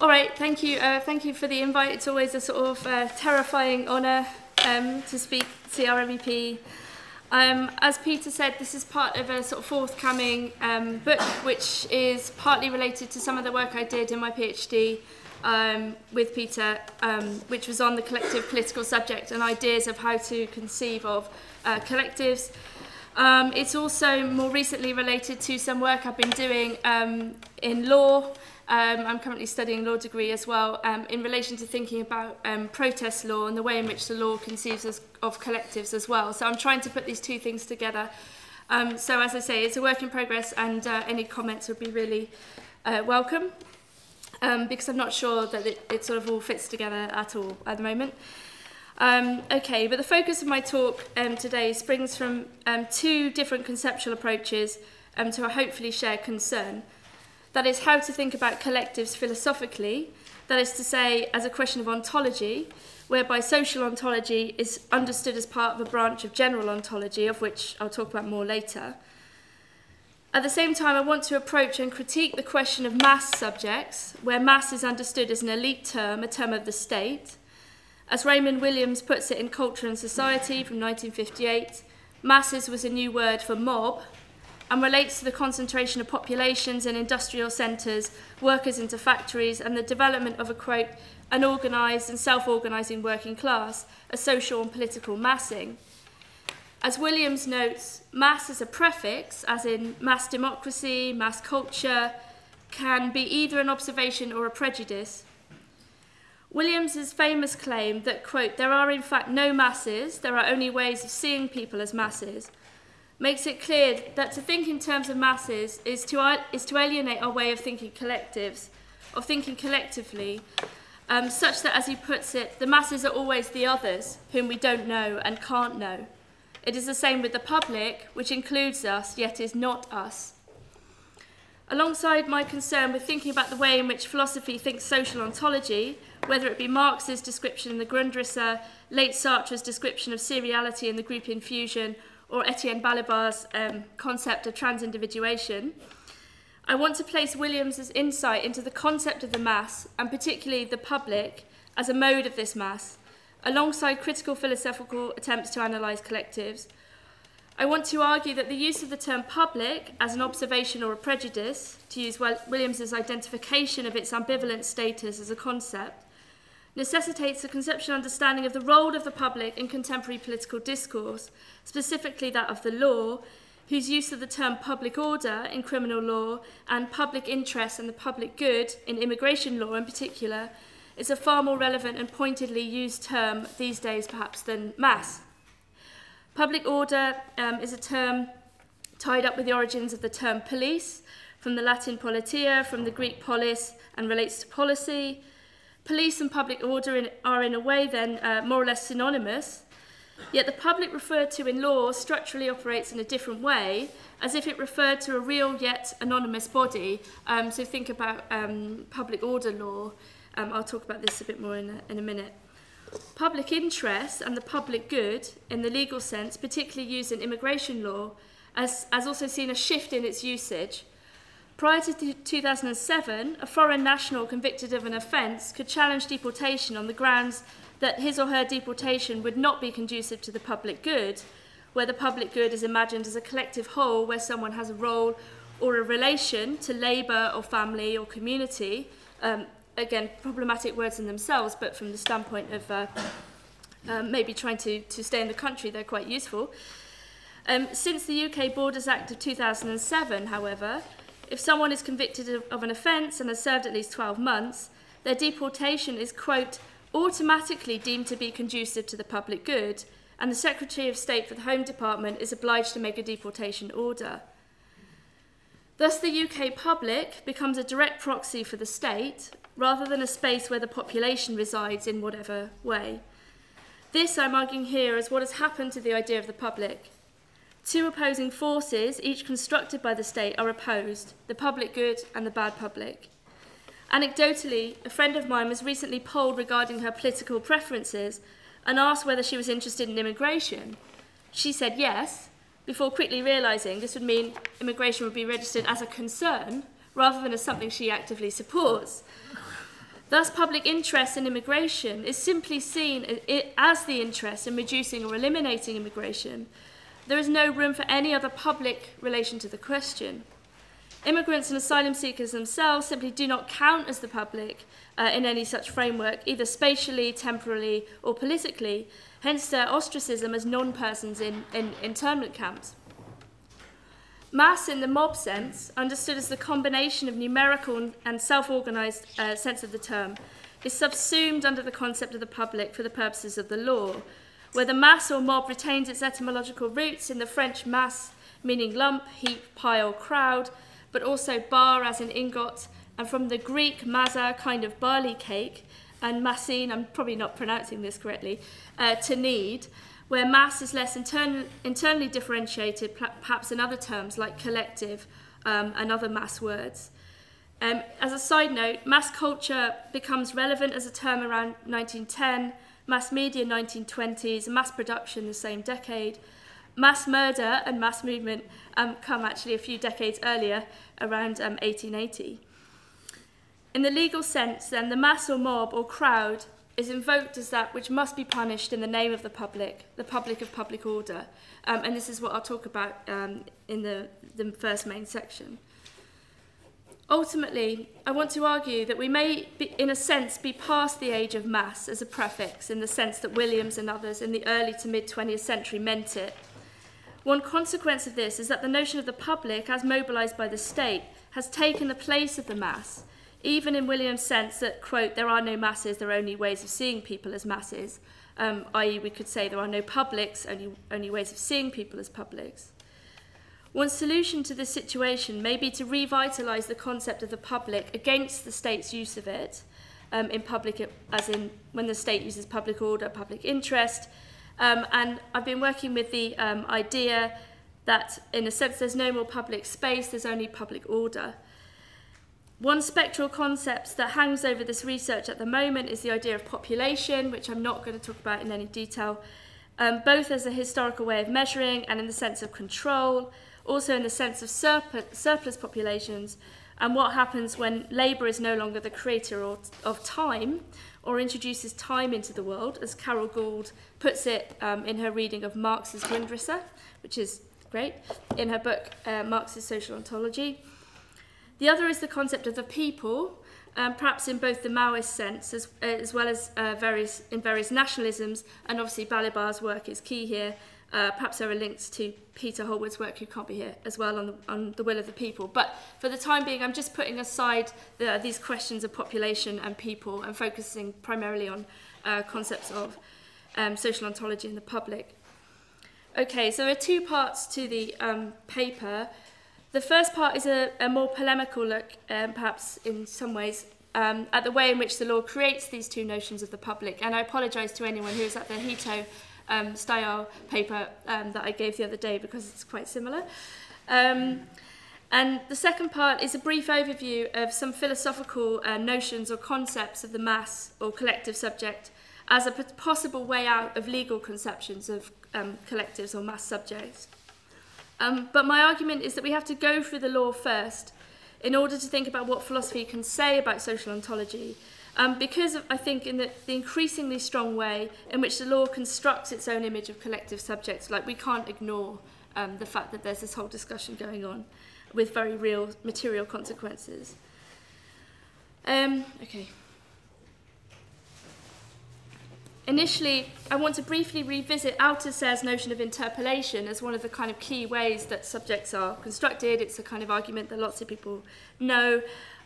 All right, thank you. Uh, thank you for the invite. It's always a sort of uh, terrifying honour um, to speak to CRMEP. Um, as Peter said, this is part of a sort of forthcoming um, book, which is partly related to some of the work I did in my PhD um, with Peter, um, which was on the collective political subject and ideas of how to conceive of uh, collectives. Um, it's also more recently related to some work I've been doing um, in law Um, I'm currently studying law degree as well um, in relation to thinking about um, protest law and the way in which the law conceives as, of collectives as well. So I'm trying to put these two things together. Um, so as I say, it's a work in progress and uh, any comments would be really uh, welcome um, because I'm not sure that it, it sort of all fits together at all at the moment. Um, okay, but the focus of my talk um, today springs from um, two different conceptual approaches um, to a hopefully shared concern – That is how to think about collectives philosophically, that is to say, as a question of ontology, whereby social ontology is understood as part of a branch of general ontology, of which I'll talk about more later. At the same time, I want to approach and critique the question of mass subjects, where mass is understood as an elite term, a term of the state. As Raymond Williams puts it in Culture and Society from 1958, masses was a new word for mob, and relates to the concentration of populations in industrial centres, workers into factories, and the development of a quote, an organised and self organising working class, a social and political massing. As Williams notes, mass as a prefix, as in mass democracy, mass culture, can be either an observation or a prejudice. Williams's famous claim that, quote, there are in fact no masses, there are only ways of seeing people as masses, makes it clear that to think in terms of masses is to, is to alienate our way of thinking collectives, of thinking collectively, um, such that, as he puts it, the masses are always the others whom we don't know and can't know. It is the same with the public, which includes us, yet is not us. Alongside my concern with thinking about the way in which philosophy thinks social ontology, whether it be Marx's description in the Grundrisse, late Sartre's description of seriality in the group in fusion, or Etienne Balibar's um, concept of transindividuation, I want to place Williams's insight into the concept of the mass, and particularly the public, as a mode of this mass, alongside critical philosophical attempts to analyse collectives. I want to argue that the use of the term public as an observation or a prejudice, to use Williams's identification of its ambivalent status as a concept, necessitates a conceptual understanding of the role of the public in contemporary political discourse, specifically that of the law, whose use of the term public order in criminal law and public interest and the public good in immigration law in particular is a far more relevant and pointedly used term these days perhaps than mass. Public order um, is a term tied up with the origins of the term police, from the Latin politia, from the Greek polis, and relates to policy, Police and public order in, are in a way then uh, more or less synonymous, yet the public referred to in law structurally operates in a different way, as if it referred to a real yet anonymous body. Um, so think about um, public order law. Um, I'll talk about this a bit more in a, in a minute. Public interest and the public good, in the legal sense, particularly used in immigration law, has, has also seen a shift in its usage. Prior to 2007, a foreign national convicted of an offence could challenge deportation on the grounds that his or her deportation would not be conducive to the public good, where the public good is imagined as a collective whole where someone has a role or a relation to labour or family or community. Um, again, problematic words in themselves, but from the standpoint of uh, um, maybe trying to, to stay in the country, they're quite useful. Um, since the UK Borders Act of 2007, however, if someone is convicted of, of an offence and has served at least 12 months, their deportation is, quote, automatically deemed to be conducive to the public good, and the Secretary of State for the Home Department is obliged to make a deportation order. Thus, the UK public becomes a direct proxy for the state, rather than a space where the population resides in whatever way. This, I'm arguing here, is what has happened to the idea of the public. Two opposing forces, each constructed by the state, are opposed the public good and the bad public. Anecdotally, a friend of mine was recently polled regarding her political preferences and asked whether she was interested in immigration. She said yes, before quickly realising this would mean immigration would be registered as a concern rather than as something she actively supports. Thus, public interest in immigration is simply seen as the interest in reducing or eliminating immigration. There is no room for any other public relation to the question. Immigrants and asylum seekers themselves simply do not count as the public uh, in any such framework, either spatially, temporally, or politically, hence their ostracism as non persons in, in internment camps. Mass, in the mob sense, understood as the combination of numerical and self organized uh, sense of the term, is subsumed under the concept of the public for the purposes of the law, where the mass or mob retains its etymological roots in the French mass, meaning lump, heap, pile, crowd, but also bar as in ingot, and from the Greek maza, kind of barley cake, and massine, I'm probably not pronouncing this correctly, uh, to knead, where mass is less intern internally differentiated, perhaps in other terms like collective um, and other mass words. Um, as a side note, mass culture becomes relevant as a term around 1910, mass media 1920s, mass production the same decade. Mass murder and mass movement um, come actually a few decades earlier, around um, 1880. In the legal sense, then, the mass or mob or crowd is invoked as that which must be punished in the name of the public, the public of public order. Um, and this is what I'll talk about um, in the, the first main section. Ultimately, I want to argue that we may, be, in a sense, be past the age of mass as a prefix in the sense that Williams and others in the early to mid 20th century meant it. One consequence of this is that the notion of the public, as mobilised by the state, has taken the place of the mass even in William's sense that, quote, there are no masses, there are only ways of seeing people as masses, um, i.e., we could say there are no publics, only, only ways of seeing people as publics. One solution to this situation may be to revitalise the concept of the public against the state's use of it, um, in public, as in when the state uses public order, public interest. Um, and I've been working with the um, idea that, in a sense, there's no more public space, there's only public order. One spectral concept that hangs over this research at the moment is the idea of population, which I'm not going to talk about in any detail, um, both as a historical way of measuring and in the sense of control, also in the sense of surplus, populations, and what happens when labour is no longer the creator of time or introduces time into the world, as Carol Gould puts it um, in her reading of Marx's Grundrisse, which is great, in her book uh, Marx's Social Ontology. The other is the concept of the people, um, perhaps in both the Maoist sense as, as well as uh, various, in various nationalisms, and obviously Balibar's work is key here. Uh, perhaps there are links to Peter Hallward's work, who can't be here, as well on the, on the will of the people. But for the time being, I'm just putting aside the, these questions of population and people and focusing primarily on uh, concepts of um, social ontology in the public. Okay, so there are two parts to the um, paper. The first part is a, a more polemical look, um, perhaps in some ways, um, at the way in which the law creates these two notions of the public. And I apologise to anyone who is at the Hito um, style paper um, that I gave the other day because it's quite similar. Um, and the second part is a brief overview of some philosophical uh, notions or concepts of the mass or collective subject as a possible way out of legal conceptions of um, collectives or mass subjects. Um, but my argument is that we have to go through the law first in order to think about what philosophy can say about social ontology Um, because of, I think in the, the increasingly strong way in which the law constructs its own image of collective subjects, like we can't ignore um, the fact that there's this whole discussion going on with very real material consequences. Um, okay. Initially, I want to briefly revisit Althusser's notion of interpellation as one of the kind of key ways that subjects are constructed. It's a kind of argument that lots of people know,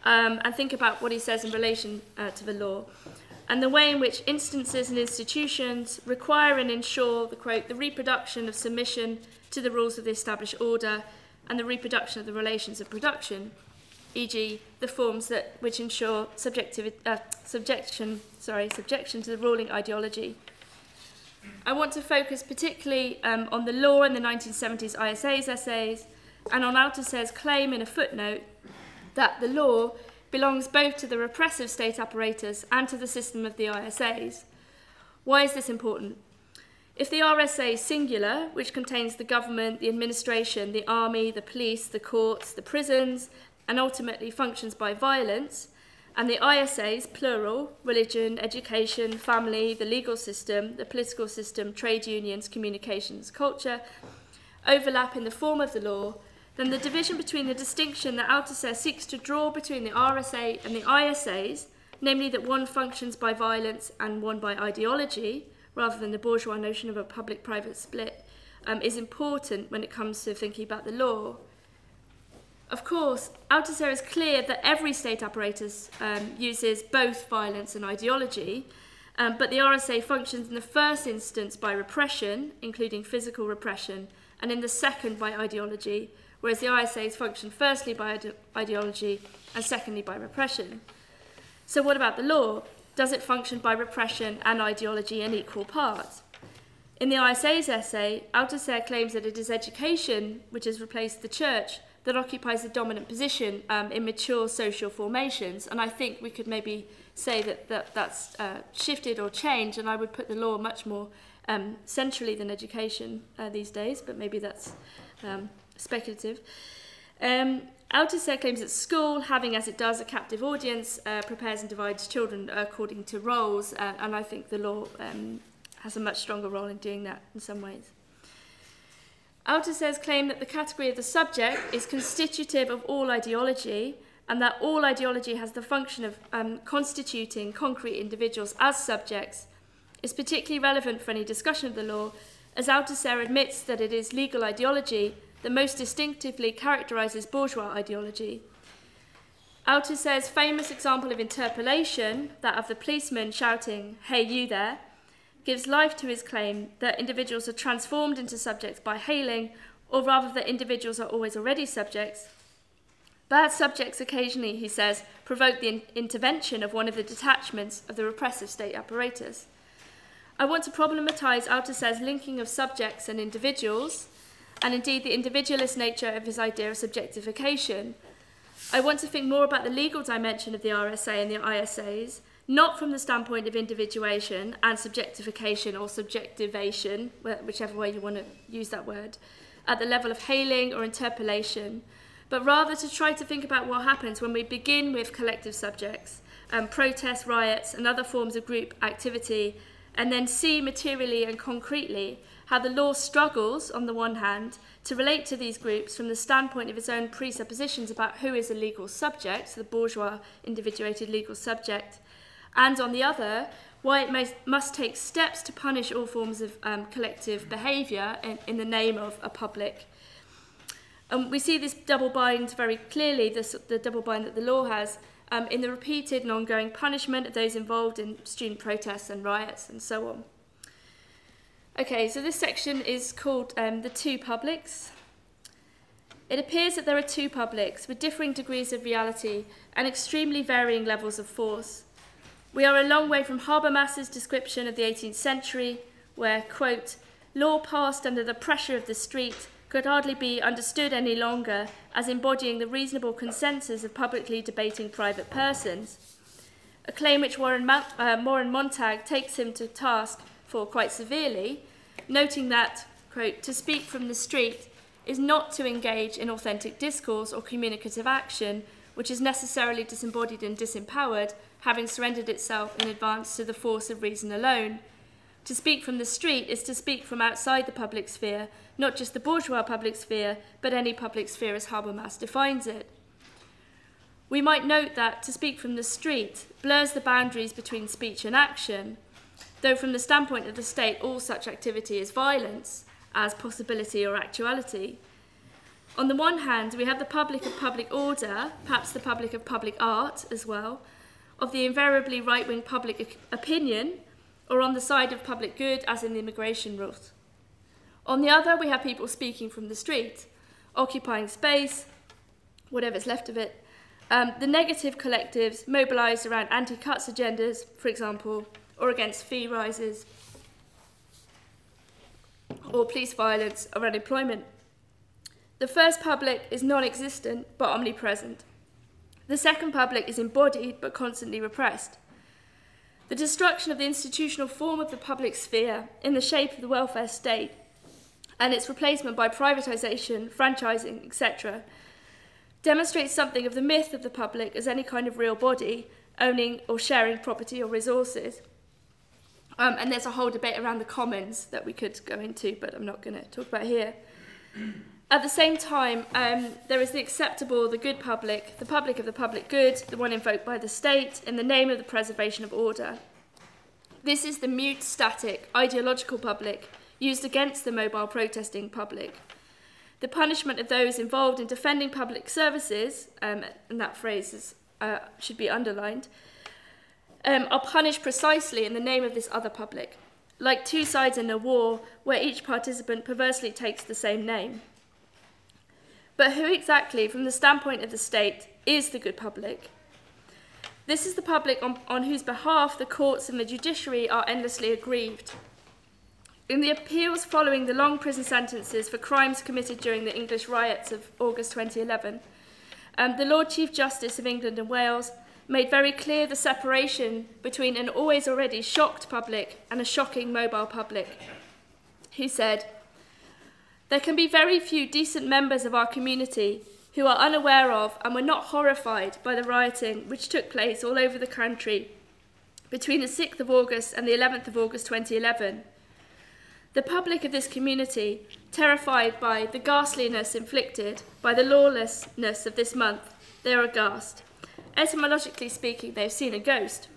um, and think about what he says in relation uh, to the law. And the way in which instances and institutions require and ensure the quote, the reproduction of submission to the rules of the established order and the reproduction of the relations of production e.g., the forms that which ensure uh, subjection, sorry, subjection to the ruling ideology. I want to focus particularly um, on the law in the 1970s ISA's essays and on Althusser's claim in a footnote that the law belongs both to the repressive state apparatus and to the system of the ISAs. Why is this important? If the RSA is singular, which contains the government, the administration, the army, the police, the courts, the prisons, and ultimately functions by violence, and the ISAs, plural, religion, education, family, the legal system, the political system, trade unions, communications, culture, overlap in the form of the law, then the division between the distinction that Althusser seeks to draw between the RSA and the ISAs, namely that one functions by violence and one by ideology, rather than the bourgeois notion of a public-private split, um, is important when it comes to thinking about the law. Of course, Althusser is clear that every state apparatus um, uses both violence and ideology, um, but the RSA functions in the first instance by repression, including physical repression, and in the second by ideology, whereas the ISAs function firstly by ide ideology and secondly by repression. So what about the law? Does it function by repression and ideology in equal parts? In the ISA's essay, Althusser claims that it is education which has replaced the church that occupies the dominant position um, in mature social formations. And I think we could maybe say that, that that's uh, shifted or changed, and I would put the law much more um, centrally than education uh, these days, but maybe that's um, speculative. Um, Althusser claims that school, having as it does a captive audience, uh, prepares and divides children according to roles, uh, and I think the law um, has a much stronger role in doing that in some ways. Althusser's claim that the category of the subject is constitutive of all ideology and that all ideology has the function of um, constituting concrete individuals as subjects is particularly relevant for any discussion of the law, as Althusser admits that it is legal ideology that most distinctively characterises bourgeois ideology. Althusser's famous example of interpellation, that of the policeman shouting, Hey, you there, gives life to his claim that individuals are transformed into subjects by hailing, or rather that individuals are always already subjects. Bad subjects occasionally, he says, provoke the in intervention of one of the detachments of the repressive state apparatus. I want to problematize Althusser's linking of subjects and individuals, and indeed the individualist nature of his idea of subjectification. I want to think more about the legal dimension of the RSA and the ISAs, not from the standpoint of individuation and subjectification or subjectivation, whichever way you want to use that word, at the level of hailing or interpellation, but rather to try to think about what happens when we begin with collective subjects, um, protests, riots, and other forms of group activity, and then see materially and concretely how the law struggles, on the one hand, to relate to these groups from the standpoint of its own presuppositions about who is a legal subject, the bourgeois individuated legal subject, and on the other, why it must take steps to punish all forms of um, collective behaviour in, in the name of a public. Um, we see this double bind very clearly, this, the double bind that the law has, um, in the repeated and ongoing punishment of those involved in student protests and riots and so on. Okay, so this section is called um, the two publics. It appears that there are two publics with differing degrees of reality and extremely varying levels of force. We are a long way from Habermas's description of the 18th century, where, quote, law passed under the pressure of the street could hardly be understood any longer as embodying the reasonable consensus of publicly debating private persons. A claim which Warren, Ma uh, Warren Montag takes him to task for quite severely, noting that, quote, to speak from the street is not to engage in authentic discourse or communicative action, which is necessarily disembodied and disempowered, having surrendered itself in advance to the force of reason alone. To speak from the street is to speak from outside the public sphere, not just the bourgeois public sphere, but any public sphere as Habermas defines it. We might note that to speak from the street blurs the boundaries between speech and action, though from the standpoint of the state all such activity is violence, as possibility or actuality. On the one hand, we have the public of public order, perhaps the public of public art as well, of the invariably right wing public opinion or on the side of public good, as in the immigration rules. On the other, we have people speaking from the street, occupying space, whatever's left of it. Um, the negative collectives mobilised around anti cuts agendas, for example, or against fee rises, or police violence or unemployment. The first public is non existent but omnipresent. The second public is embodied but constantly repressed. The destruction of the institutional form of the public sphere in the shape of the welfare state and its replacement by privatisation, franchising, etc., demonstrates something of the myth of the public as any kind of real body owning or sharing property or resources. Um, and there's a whole debate around the commons that we could go into, but I'm not going to talk about here. At the same time, um, there is the acceptable, the good public, the public of the public good, the one invoked by the state, in the name of the preservation of order. This is the mute, static, ideological public used against the mobile protesting public. The punishment of those involved in defending public services, um, and that phrase is, uh, should be underlined, um, are punished precisely in the name of this other public, like two sides in a war where each participant perversely takes the same name. But who exactly, from the standpoint of the state, is the good public? This is the public on, on whose behalf the courts and the judiciary are endlessly aggrieved. In the appeals following the long prison sentences for crimes committed during the English riots of August 2011, um, the Lord Chief Justice of England and Wales made very clear the separation between an always already shocked public and a shocking mobile public. He said, There can be very few decent members of our community who are unaware of and were not horrified by the rioting which took place all over the country between the 6th of August and the 11th of August 2011. The public of this community, terrified by the ghastliness inflicted by the lawlessness of this month, they are aghast. Etymologically speaking, they've seen a ghost.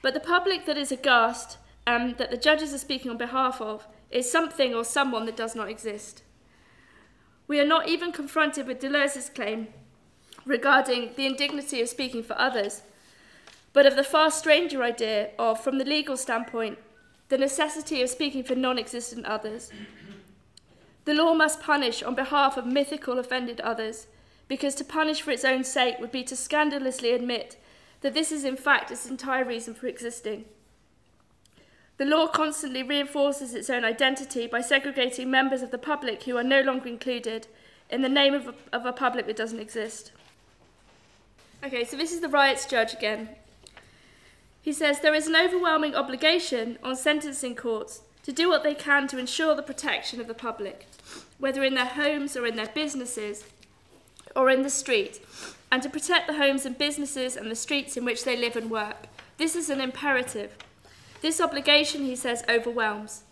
But the public that is aghast, um, that the judges are speaking on behalf of, is something or someone that does not exist. We are not even confronted with Deleuze's claim regarding the indignity of speaking for others, but of the far stranger idea of, from the legal standpoint, the necessity of speaking for non existent others. The law must punish on behalf of mythical offended others, because to punish for its own sake would be to scandalously admit that this is in fact its entire reason for existing. The law constantly reinforces its own identity by segregating members of the public who are no longer included in the name of a, of a public that doesn't exist. Okay, so this is the riots judge again. He says there is an overwhelming obligation on sentencing courts to do what they can to ensure the protection of the public, whether in their homes or in their businesses, or in the street, and to protect the homes and businesses and the streets in which they live and work. This is an imperative. This obligation, he says, overwhelms.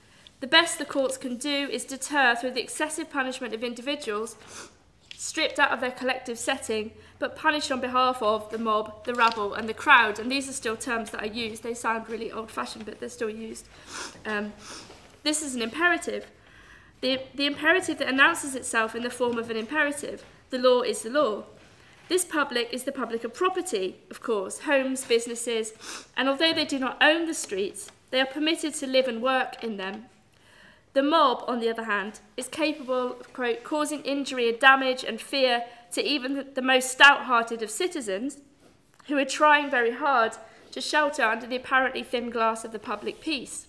The best the courts can do is deter through the excessive punishment of individuals stripped out of their collective setting, but punished on behalf of the mob, the rabble, and the crowd. And these are still terms that are used. They sound really old fashioned, but they're still used. Um, this is an imperative. The, the imperative that announces itself in the form of an imperative. The law is the law. This public is the public of property, of course, homes, businesses, and although they do not own the streets, they are permitted to live and work in them. The mob, on the other hand, is capable of quote, causing injury and damage and fear to even the most stout hearted of citizens who are trying very hard to shelter under the apparently thin glass of the public peace.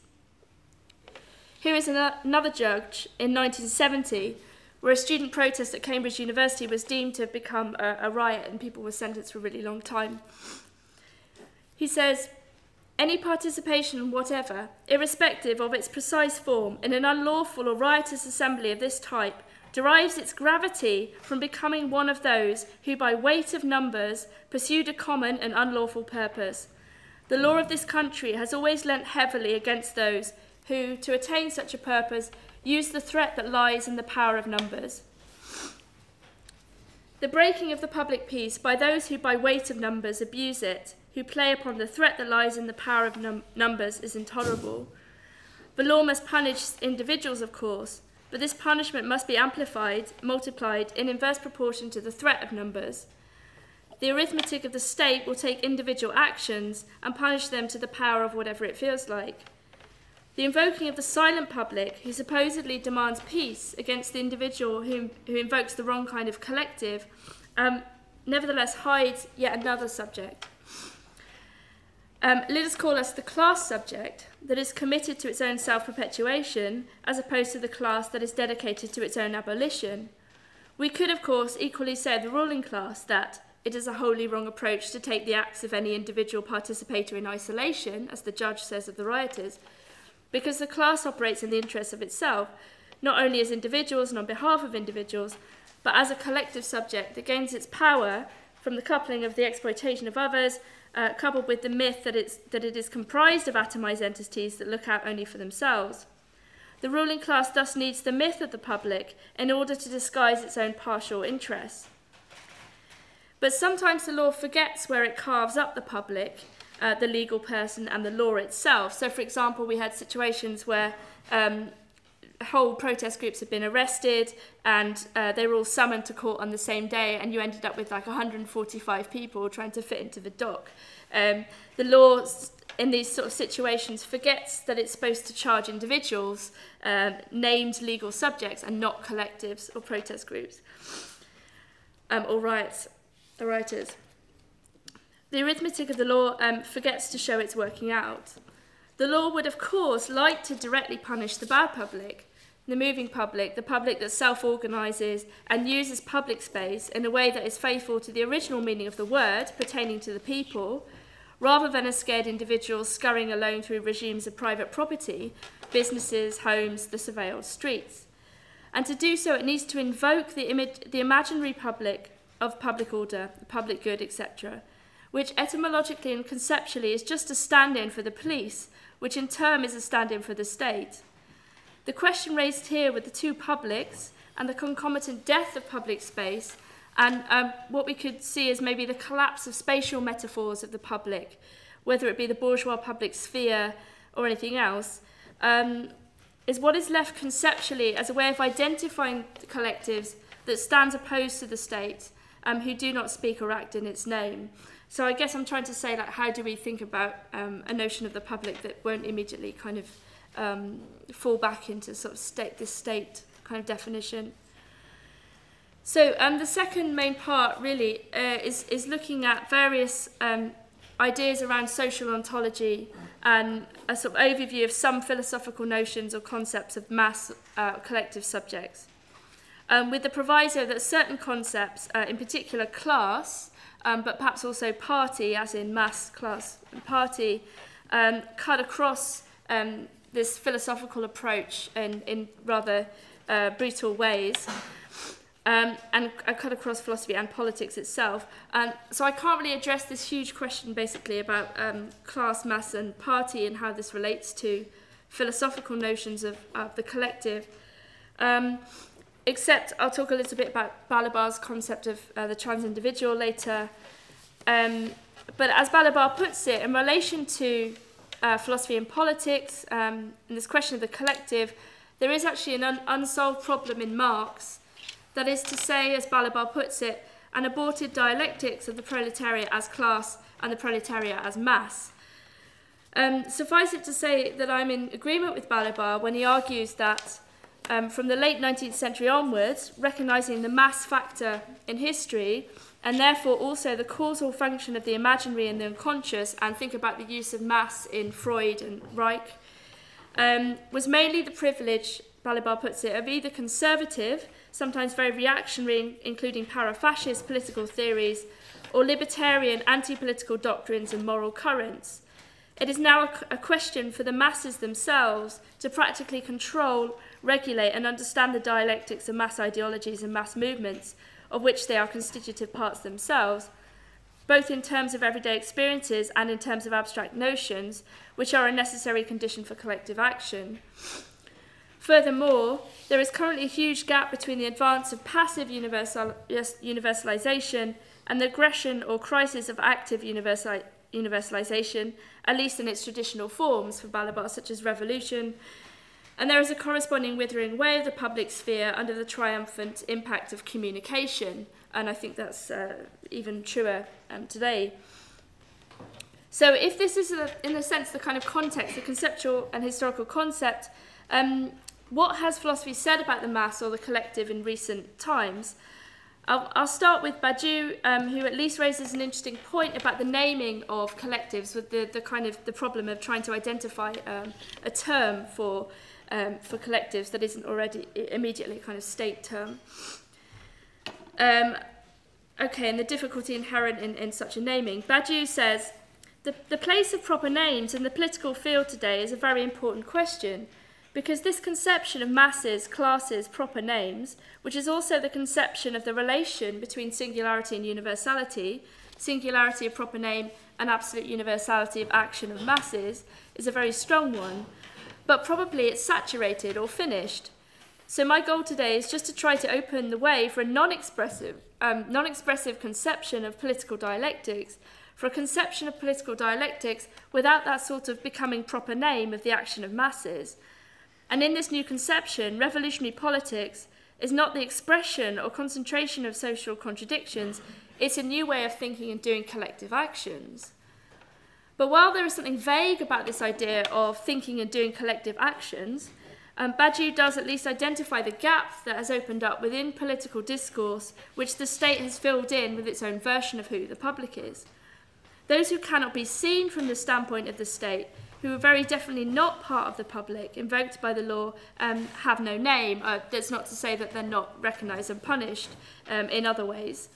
Here is another judge in 1970 where a student protest at Cambridge University was deemed to have become a, a riot and people were sentenced for a really long time. He says, any participation whatever, irrespective of its precise form, in an unlawful or riotous assembly of this type derives its gravity from becoming one of those who, by weight of numbers, pursued a common and unlawful purpose. The law of this country has always lent heavily against those who, to attain such a purpose, use the threat that lies in the power of numbers. The breaking of the public peace by those who, by weight of numbers, abuse it, who play upon the threat that lies in the power of num- numbers, is intolerable. The law must punish individuals, of course, but this punishment must be amplified, multiplied in inverse proportion to the threat of numbers. The arithmetic of the state will take individual actions and punish them to the power of whatever it feels like. The invoking of the silent public, who supposedly demands peace against the individual who, who invokes the wrong kind of collective, um, nevertheless hides yet another subject. Um, let us call us the class subject that is committed to its own self perpetuation, as opposed to the class that is dedicated to its own abolition. We could, of course, equally say of the ruling class that it is a wholly wrong approach to take the acts of any individual participator in isolation, as the judge says of the rioters, because the class operates in the interests of itself, not only as individuals and on behalf of individuals, but as a collective subject that gains its power from the coupling of the exploitation of others uh, coupled with the myth that, it's, that it is comprised of atomized entities that look out only for themselves. The ruling class thus needs the myth of the public in order to disguise its own partial interests. But sometimes the law forgets where it carves up the public, uh, the legal person, and the law itself. So, for example, we had situations where um, whole protest groups had been arrested and uh, they were all summoned to court on the same day and you ended up with like 145 people trying to fit into the dock. Um, the law in these sort of situations forgets that it's supposed to charge individuals, um, named legal subjects and not collectives or protest groups um, or riots, or rioters. The arithmetic of the law um, forgets to show it's working out. The law would, of course, like to directly punish the bad public, the moving public, the public that self organises and uses public space in a way that is faithful to the original meaning of the word pertaining to the people, rather than as scared individuals scurrying alone through regimes of private property, businesses, homes, the surveilled streets. And to do so, it needs to invoke the, image, the imaginary public of public order, public good, etc., which etymologically and conceptually is just a stand in for the police, which in turn is a stand in for the state. The question raised here with the two publics and the concomitant death of public space and um, what we could see is maybe the collapse of spatial metaphors of the public, whether it be the bourgeois public sphere or anything else, um, is what is left conceptually as a way of identifying collectives that stands opposed to the state, um, who do not speak or act in its name. So I guess I'm trying to say, like, how do we think about um, a notion of the public that won't immediately kind of um, fall back into sort of state, this state kind of definition? So um, the second main part really uh, is, is looking at various um, ideas around social ontology and a sort of overview of some philosophical notions or concepts of mass uh, collective subjects. Um, with the proviso that certain concepts, uh, in particular class, um, but perhaps also party, as in mass, class, and party, um, cut across um, this philosophical approach in, in rather uh, brutal ways um, and I cut across philosophy and politics itself. And so I can't really address this huge question basically about um, class, mass, and party and how this relates to philosophical notions of, of the collective. Um, except I'll talk a little bit about Balibar's concept of uh, the trans individual later. Um, but as Balibar puts it, in relation to uh, philosophy and politics, um, and this question of the collective, there is actually an un unsolved problem in Marx that is to say, as Balibar puts it, an aborted dialectics of the proletariat as class and the proletariat as mass. Um, suffice it to say that I'm in agreement with Balibar when he argues that um, from the late 19th century onwards, recognising the mass factor in history and therefore also the causal function of the imaginary and the unconscious, and think about the use of mass in Freud and Reich, um, was mainly the privilege, Balibar puts it, of either conservative sometimes very reactionary, including para-fascist political theories, or libertarian anti-political doctrines and moral currents. It is now a, a question for the masses themselves to practically control, regulate and understand the dialectics of mass ideologies and mass movements, of which they are constitutive parts themselves, both in terms of everyday experiences and in terms of abstract notions, which are a necessary condition for collective action. Furthermore, there is currently a huge gap between the advance of passive universal, universalization and the aggression or crisis of active universal, universalization, at least in its traditional forms for Balibar, such as revolution. And there is a corresponding withering away of the public sphere under the triumphant impact of communication. And I think that's uh, even truer um, today. So, if this is, a, in a sense, the kind of context, the conceptual and historical concept, um, what has philosophy said about the mass or the collective in recent times? I'll, I'll start with Badiou, um, who at least raises an interesting point about the naming of collectives with the, the kind of the problem of trying to identify um, a term for, um, for collectives that isn't already immediately kind of state term. Um, okay, and the difficulty inherent in, in such a naming. Badiou says, the, the place of proper names in the political field today is a very important question because this conception of masses, classes, proper names, which is also the conception of the relation between singularity and universality, singularity of proper name and absolute universality of action of masses is a very strong one, but probably it's saturated or finished. So my goal today is just to try to open the way for a non-expressive, um, non-expressive conception of political dialectics, for a conception of political dialectics without that sort of becoming proper name of the action of masses. And in this new conception, revolutionary politics is not the expression or concentration of social contradictions, it's a new way of thinking and doing collective actions. But while there is something vague about this idea of thinking and doing collective actions, um, Badiou does at least identify the gap that has opened up within political discourse, which the state has filled in with its own version of who the public is. Those who cannot be seen from the standpoint of the state, who are very definitely not part of the public, invoked by the law, um, have no name. Uh, that's not to say that they're not recognised and punished um, in other ways.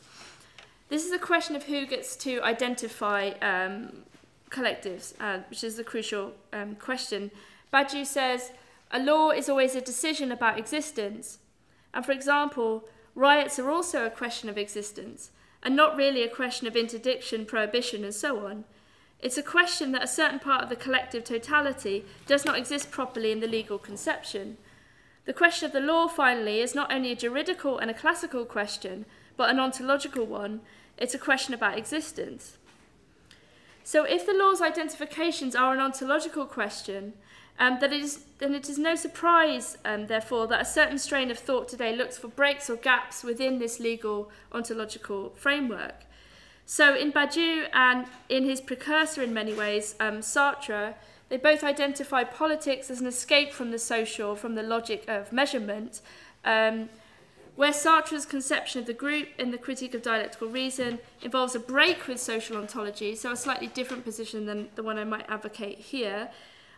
This is a question of who gets to identify um, collectives, uh, which is the crucial um, question. Badiou says, a law is always a decision about existence. And for example, riots are also a question of existence, and not really a question of interdiction, prohibition, and so on. It's a question that a certain part of the collective totality does not exist properly in the legal conception. The question of the law, finally, is not only a juridical and a classical question, but an ontological one. It's a question about existence. So, if the law's identifications are an ontological question, um, that it is, then it is no surprise, um, therefore, that a certain strain of thought today looks for breaks or gaps within this legal ontological framework. So, in Badiou and in his precursor, in many ways, um, Sartre, they both identify politics as an escape from the social, from the logic of measurement, um, where Sartre's conception of the group in the critique of dialectical reason involves a break with social ontology, so a slightly different position than the one I might advocate here.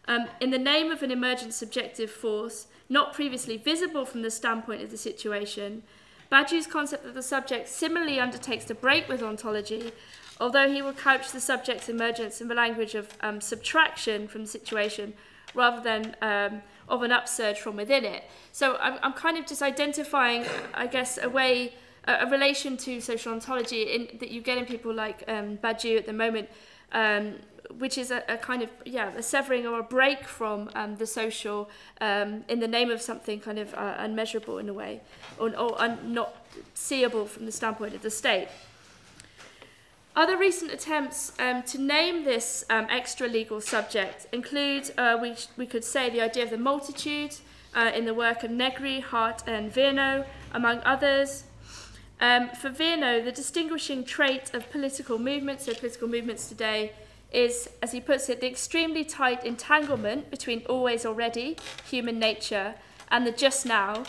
Um, in the name of an emergent subjective force, not previously visible from the standpoint of the situation, Badiou's concept of the subject similarly undertakes to break with ontology, although he will couch the subject's emergence in the language of um, subtraction from the situation rather than um, of an upsurge from within it. So I'm, I'm kind of just identifying, I guess, a way, a, a relation to social ontology in, that you get in people like um, at the moment, um, which is a, a kind of, yeah, a severing or a break from um, the social um, in the name of something kind of uh, unmeasurable in a way, or, or un, not seeable from the standpoint of the state. Other recent attempts um, to name this um, extra legal subject include, uh, we, we could say, the idea of the multitude uh, in the work of Negri, Hardt, and Virno, among others. Um, for Virno, the distinguishing trait of political movements, so political movements today, is, as he puts it, the extremely tight entanglement between always already, human nature, and the just now,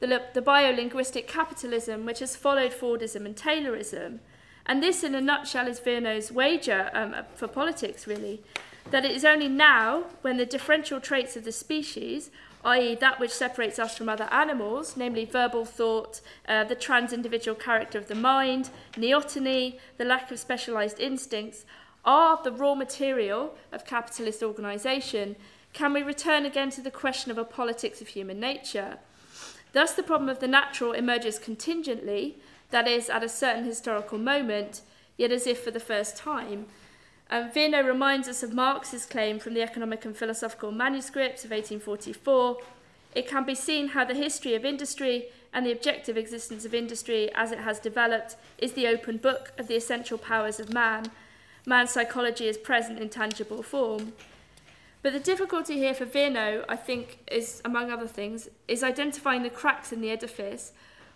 the, the biolinguistic capitalism which has followed Fordism and Taylorism, and this, in a nutshell, is Virno's wager um, for politics, really. That it is only now, when the differential traits of the species, i.e., that which separates us from other animals, namely verbal thought, uh, the trans individual character of the mind, neoteny, the lack of specialized instincts, are the raw material of capitalist organization, can we return again to the question of a politics of human nature? Thus, the problem of the natural emerges contingently, that is, at a certain historical moment, yet as if for the first time. Um, Virno reminds us of Marx's claim from the Economic and Philosophical Manuscripts of 1844. It can be seen how the history of industry and the objective existence of industry as it has developed is the open book of the essential powers of man. Man's psychology is present in tangible form. But the difficulty here for Virno, I think, is, among other things, is identifying the cracks in the edifice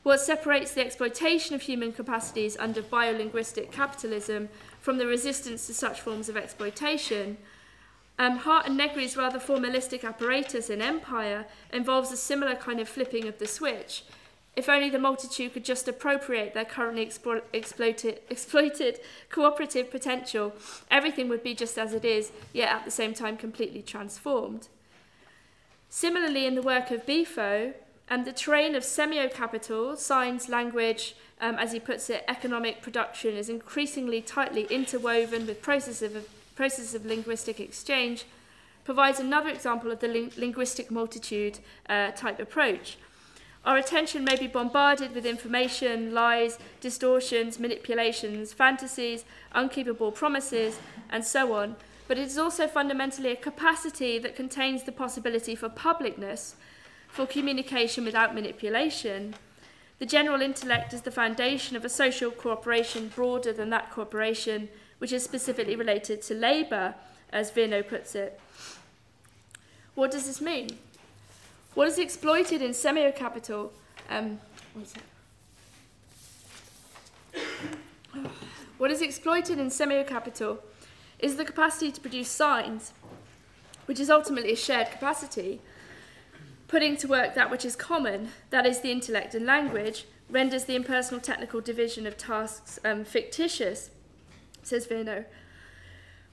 what separates the exploitation of human capacities under biolinguistic capitalism from the resistance to such forms of exploitation. Um, Hardt and Negri's rather formalistic apparatus in Empire involves a similar kind of flipping of the switch. If only the multitude could just appropriate their currently explo exploited, exploited cooperative potential, everything would be just as it is, yet at the same time completely transformed. Similarly, in the work of Bifo, um, the terrain of semio-capital, science, language, um, as he puts it, economic production is increasingly tightly interwoven with processes of, of linguistic exchange, provides another example of the ling linguistic multitude uh, type approach. Our attention may be bombarded with information, lies, distortions, manipulations, fantasies, unkeepable promises, and so on, but it is also fundamentally a capacity that contains the possibility for publicness, for communication without manipulation. The general intellect is the foundation of a social cooperation broader than that cooperation, which is specifically related to labour, as Virno puts it. What does this mean? What is exploited in semiocapital? Um, what is exploited in semiocapital is the capacity to produce signs, which is ultimately a shared capacity. Putting to work that which is common, that is the intellect and language, renders the impersonal technical division of tasks um, fictitious, says Virno.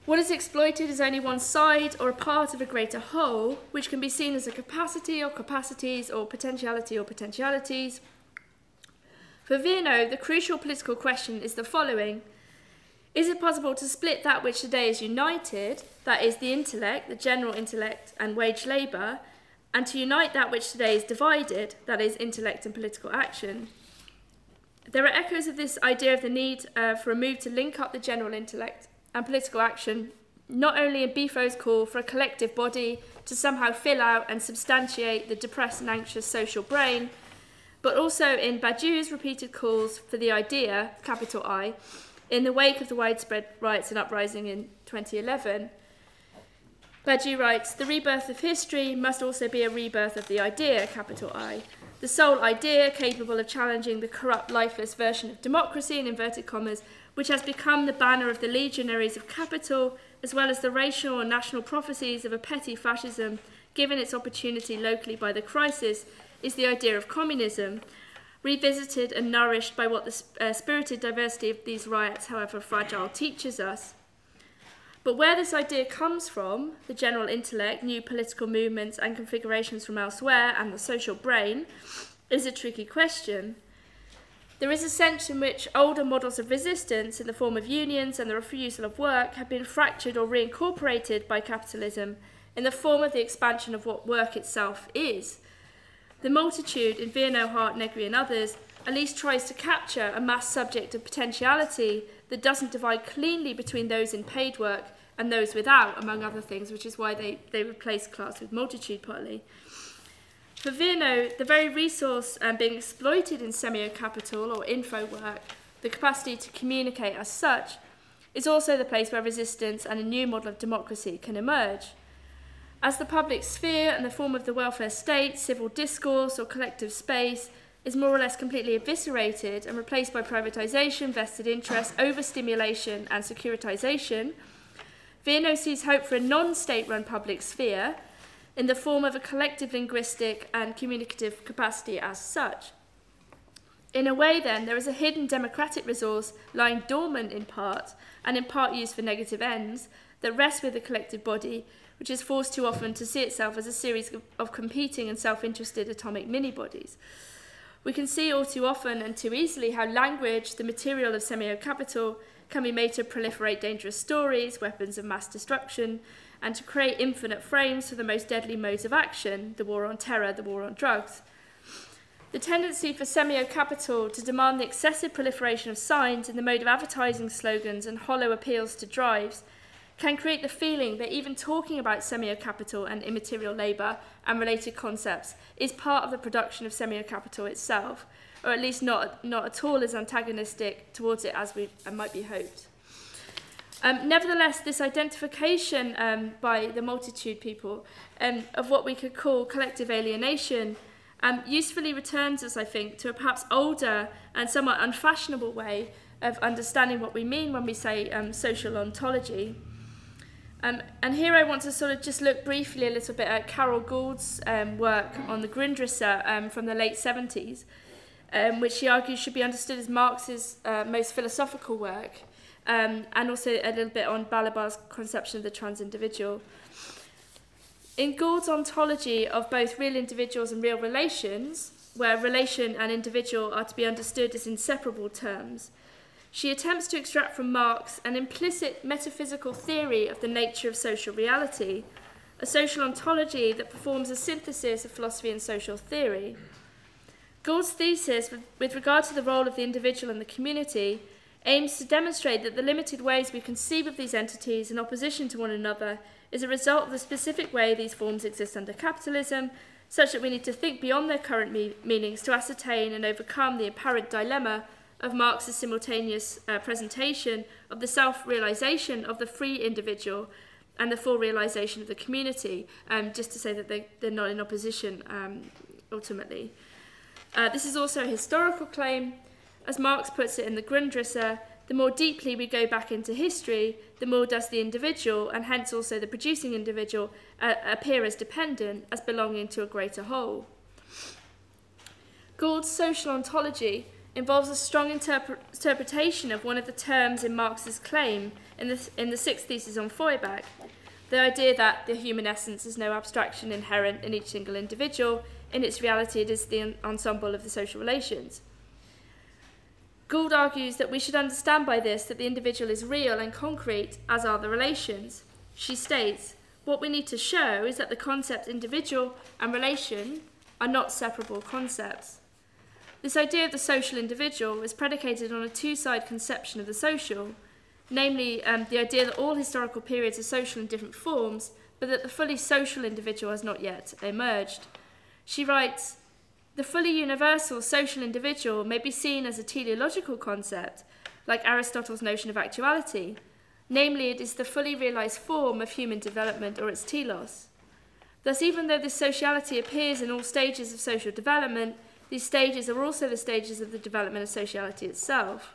What is exploited is only one side or a part of a greater whole, which can be seen as a capacity or capacities or potentiality or potentialities. For Virno, the crucial political question is the following Is it possible to split that which today is united, that is, the intellect, the general intellect, and wage labour, and to unite that which today is divided, that is, intellect and political action? There are echoes of this idea of the need uh, for a move to link up the general intellect and political action, not only in Bifo's call for a collective body to somehow fill out and substantiate the depressed and anxious social brain, but also in Badiou's repeated calls for the idea, capital I, in the wake of the widespread riots and uprising in 2011. Badiou writes, the rebirth of history must also be a rebirth of the idea, capital I, the sole idea capable of challenging the corrupt, lifeless version of democracy, in inverted commas, which has become the banner of the legionaries of capital, as well as the racial and national prophecies of a petty fascism given its opportunity locally by the crisis, is the idea of communism, revisited and nourished by what the uh, spirited diversity of these riots, however fragile, teaches us. But where this idea comes from, the general intellect, new political movements and configurations from elsewhere, and the social brain, is a tricky question. There is a sense in which older models of resistance in the form of unions and the refusal of work have been fractured or reincorporated by capitalism in the form of the expansion of what work itself is. The multitude in Virno, Hardt, Negri and others at least tries to capture a mass subject of potentiality that doesn't divide cleanly between those in paid work and those without, among other things, which is why they, they replace class with multitude partly. For Virno, the very resource um, being exploited in semio-capital or info work, the capacity to communicate as such, is also the place where resistance and a new model of democracy can emerge. As the public sphere and the form of the welfare state, civil discourse or collective space is more or less completely eviscerated and replaced by privatisation, vested interest, overstimulation and securitization, Virno sees hope for a non-state run public sphere in the form of a collective linguistic and communicative capacity as such. In a way, then, there is a hidden democratic resource lying dormant in part, and in part used for negative ends, that rests with the collective body, which is forced too often to see itself as a series of competing and self interested atomic mini bodies. We can see all too often and too easily how language, the material of semio capital, can be made to proliferate dangerous stories, weapons of mass destruction, and to create infinite frames for the most deadly modes of action, the war on terror, the war on drugs. The tendency for semio capital to demand the excessive proliferation of signs in the mode of advertising slogans and hollow appeals to drives can create the feeling that even talking about semio capital and immaterial labour and related concepts is part of the production of semio capital itself, or at least not, not at all as antagonistic towards it as we might be hoped. Um, nevertheless, this identification um, by the multitude people um, of what we could call collective alienation um, usefully returns us, I think, to a perhaps older and somewhat unfashionable way of understanding what we mean when we say um, social ontology. Um, and here I want to sort of just look briefly a little bit at Carol Gould's um, work on the Grundrisse um, from the late 70s, um, which she argues should be understood as Marx's uh, most philosophical work um, and also a little bit on Balibar's conception of the trans individual. In Gould's ontology of both real individuals and real relations, where relation and individual are to be understood as inseparable terms, she attempts to extract from Marx an implicit metaphysical theory of the nature of social reality, a social ontology that performs a synthesis of philosophy and social theory. Gould's thesis, with, regard to the role of the individual and the community, aims to demonstrate that the limited ways we conceive of these entities in opposition to one another is a result of the specific way these forms exist under capitalism, such that we need to think beyond their current me meanings to ascertain and overcome the apparent dilemma of Marx's simultaneous uh, presentation of the self-realization of the free individual and the full realization of the community, um, just to say that they, they're not in opposition um, ultimately. Uh, this is also a historical claim. As Marx puts it in the Grundrisse, the more deeply we go back into history, the more does the individual, and hence also the producing individual, uh, appear as dependent, as belonging to a greater whole. Gould's social ontology involves a strong interpre interpretation of one of the terms in Marx's claim in the, in the sixth thesis on Feuerbach, the idea that the human essence is no abstraction inherent in each single individual, in its reality it is the ensemble of the social relations. Gould argues that we should understand by this that the individual is real and concrete, as are the relations. She states, what we need to show is that the concepts individual and relation are not separable concepts. This idea of the social individual is predicated on a two-side conception of the social, namely um, the idea that all historical periods are social in different forms, but that the fully social individual has not yet emerged. She writes, the fully universal social individual may be seen as a teleological concept, like Aristotle's notion of actuality, namely it is the fully realized form of human development or its telos. Thus, even though this sociality appears in all stages of social development, these stages are also the stages of the development of sociality itself.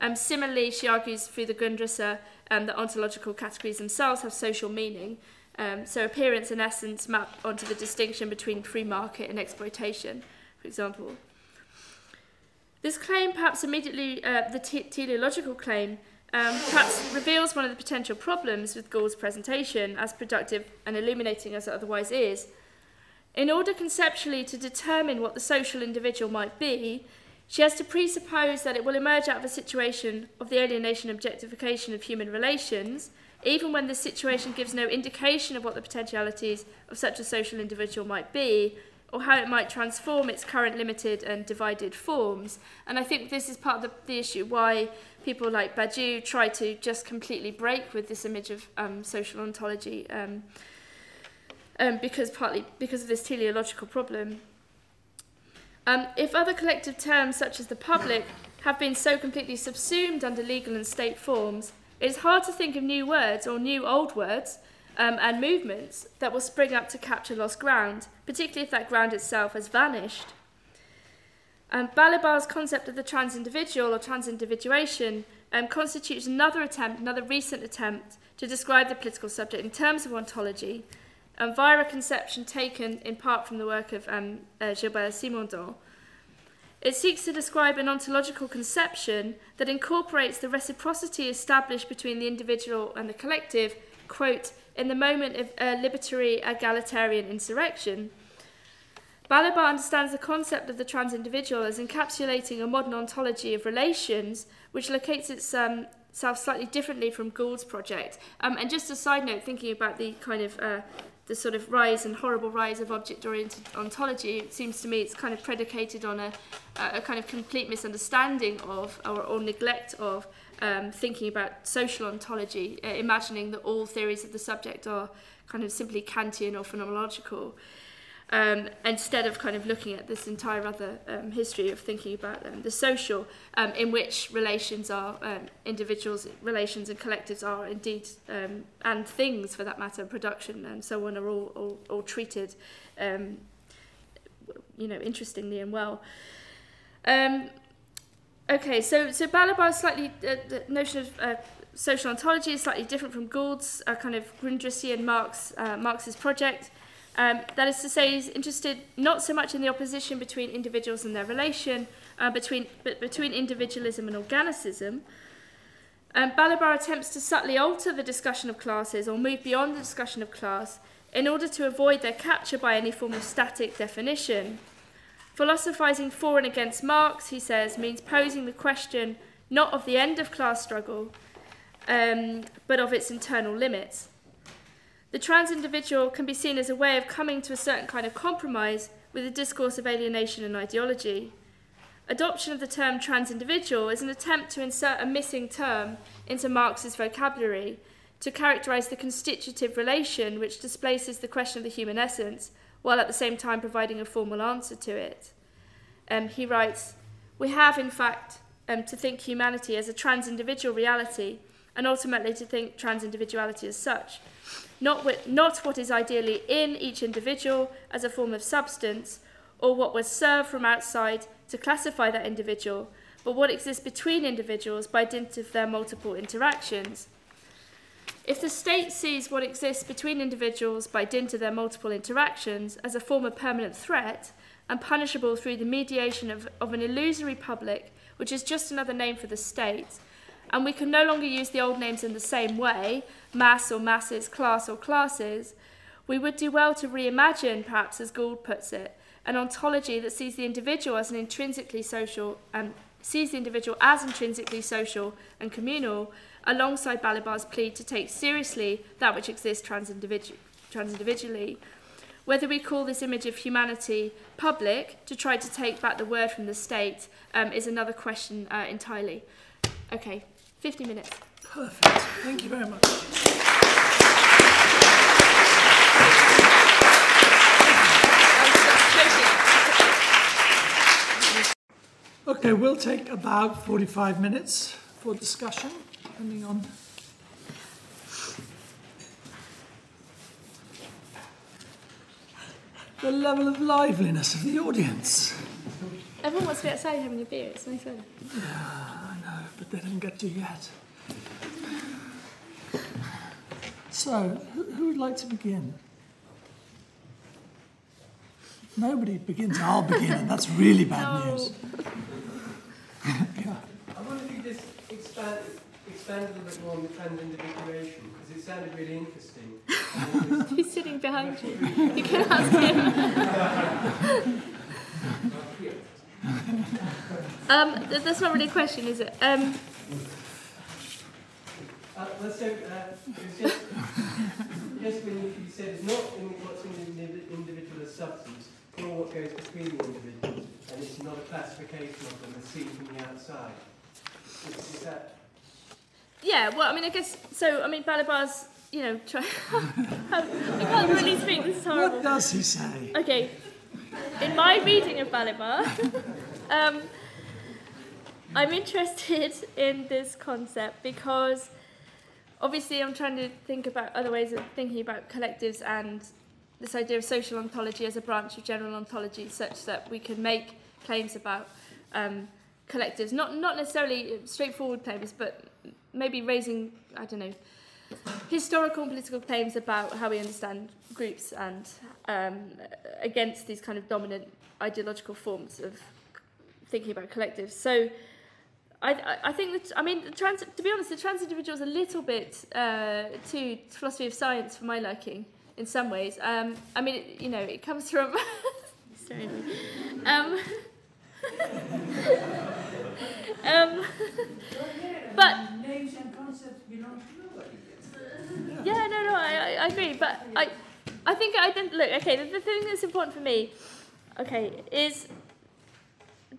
Um, similarly, she argues through the Grundrisse um, that ontological categories themselves have social meaning. Um, so appearance and essence map onto the distinction between free market and exploitation, for example. This claim, perhaps immediately uh, the teleological claim, um, perhaps reveals one of the potential problems with Gould's presentation, as productive and illuminating as it otherwise is, In order conceptually to determine what the social individual might be, she has to presuppose that it will emerge out of a situation of the alienation objectification of human relations, even when this situation gives no indication of what the potentialities of such a social individual might be, or how it might transform its current limited and divided forms. And I think this is part of the, the issue why people like Badiou try to just completely break with this image of um, social ontology. Um, um, because partly because of this teleological problem. Um, if other collective terms, such as the public, have been so completely subsumed under legal and state forms, it is hard to think of new words or new old words um, and movements that will spring up to capture lost ground, particularly if that ground itself has vanished. Um, Balibar's concept of the trans-individual or trans-individuation um, constitutes another attempt, another recent attempt, to describe the political subject in terms of ontology, um, via a conception taken in part from the work of um, uh, Gilbert Simondon. It seeks to describe an ontological conception that incorporates the reciprocity established between the individual and the collective, quote, in the moment of a libertary egalitarian insurrection. Balibar understands the concept of the trans-individual as encapsulating a modern ontology of relations, which locates itself um, slightly differently from Gould's project. Um, and just a side note, thinking about the kind of uh, the sort of rise and horrible rise of object-oriented ontology, it seems to me it's kind of predicated on a, a kind of complete misunderstanding of or, or neglect of um, thinking about social ontology, uh, imagining that all theories of the subject are kind of simply Kantian or phenomenological um, instead of kind of looking at this entire other um, history of thinking about um, the social, um, in which relations are, um, individuals' relations and collectives are indeed, um, and things for that matter, production and so on, are all, all, all treated, um, you know, interestingly and well. Um, okay, so, so Balibar's slightly, uh, the notion of uh, social ontology is slightly different from Gould's, uh, kind of Grundrissian Marx, uh, Marx's project. Um, that is to say, he's interested not so much in the opposition between individuals and their relation, uh, between, but between individualism and organicism. Um, Balibar attempts to subtly alter the discussion of classes or move beyond the discussion of class in order to avoid their capture by any form of static definition. Philosophizing for and against Marx, he says, means posing the question not of the end of class struggle, um, but of its internal limits. The trans individual can be seen as a way of coming to a certain kind of compromise with the discourse of alienation and ideology. Adoption of the term trans individual is an attempt to insert a missing term into Marx's vocabulary to characterize the constitutive relation which displaces the question of the human essence while at the same time providing a formal answer to it. Um, he writes, We have, in fact, um, to think humanity as a trans individual reality and ultimately to think trans individuality as such. Not, with, not what is ideally in each individual as a form of substance or what was served from outside to classify that individual, but what exists between individuals by dint of their multiple interactions. If the state sees what exists between individuals by dint of their multiple interactions as a form of permanent threat and punishable through the mediation of, of an illusory public, which is just another name for the state, and we can no longer use the old names in the same way, mass or masses, class or classes, we would do well to reimagine, perhaps as Gould puts it, an ontology that sees the individual as an intrinsically social and um, sees the individual as intrinsically social and communal, alongside Balibar's plea to take seriously that which exists trans-individu trans-individually. Whether we call this image of humanity public to try to take back the word from the state um, is another question uh, entirely. Okay, 50 minutes. Perfect. Thank you very much. Okay, we'll take about 45 minutes for discussion, depending on the level of liveliness of the audience. Everyone wants to be outside having a beer. It's nice weather. Yeah, I know, but they didn't get to yet. So, who, who would like to begin? Nobody begins. I'll begin, and that's really bad No. news. yeah. I wonder if you just expand, expand a little bit more on the trans individuation, because it sounded really interesting. And it was- He's sitting behind you. You can ask him. um, th- that's not really a question, is it? Um, uh, well, so, uh, it just, just when you, you said it's not in what's in the individual as substance, nor what goes between the individuals, and it's not a classification of them as seen from the outside. Is, is that yeah, well, I mean, I guess so. I mean, Balibar's, you know, try. I can't really speak. This is What does he say? Okay, in my reading of Balibar, um, I'm interested in this concept because obviously I'm trying to think about other ways of thinking about collectives and this idea of social ontology as a branch of general ontology such that we can make claims about um, collectives, not, not necessarily straightforward claims, but maybe raising, I don't know, historical and political claims about how we understand groups and um, against these kind of dominant ideological forms of thinking about collectives. So I, I- think that, I mean, trans, to be honest, the trans individual is a little bit uh, too philosophy of science for my liking in some ways. Um, I mean, it, you know, it comes from. Um, um, but. Yeah, no, no, I, I, agree, but I, I think I didn't look. Okay, the, the thing that's important for me, okay, is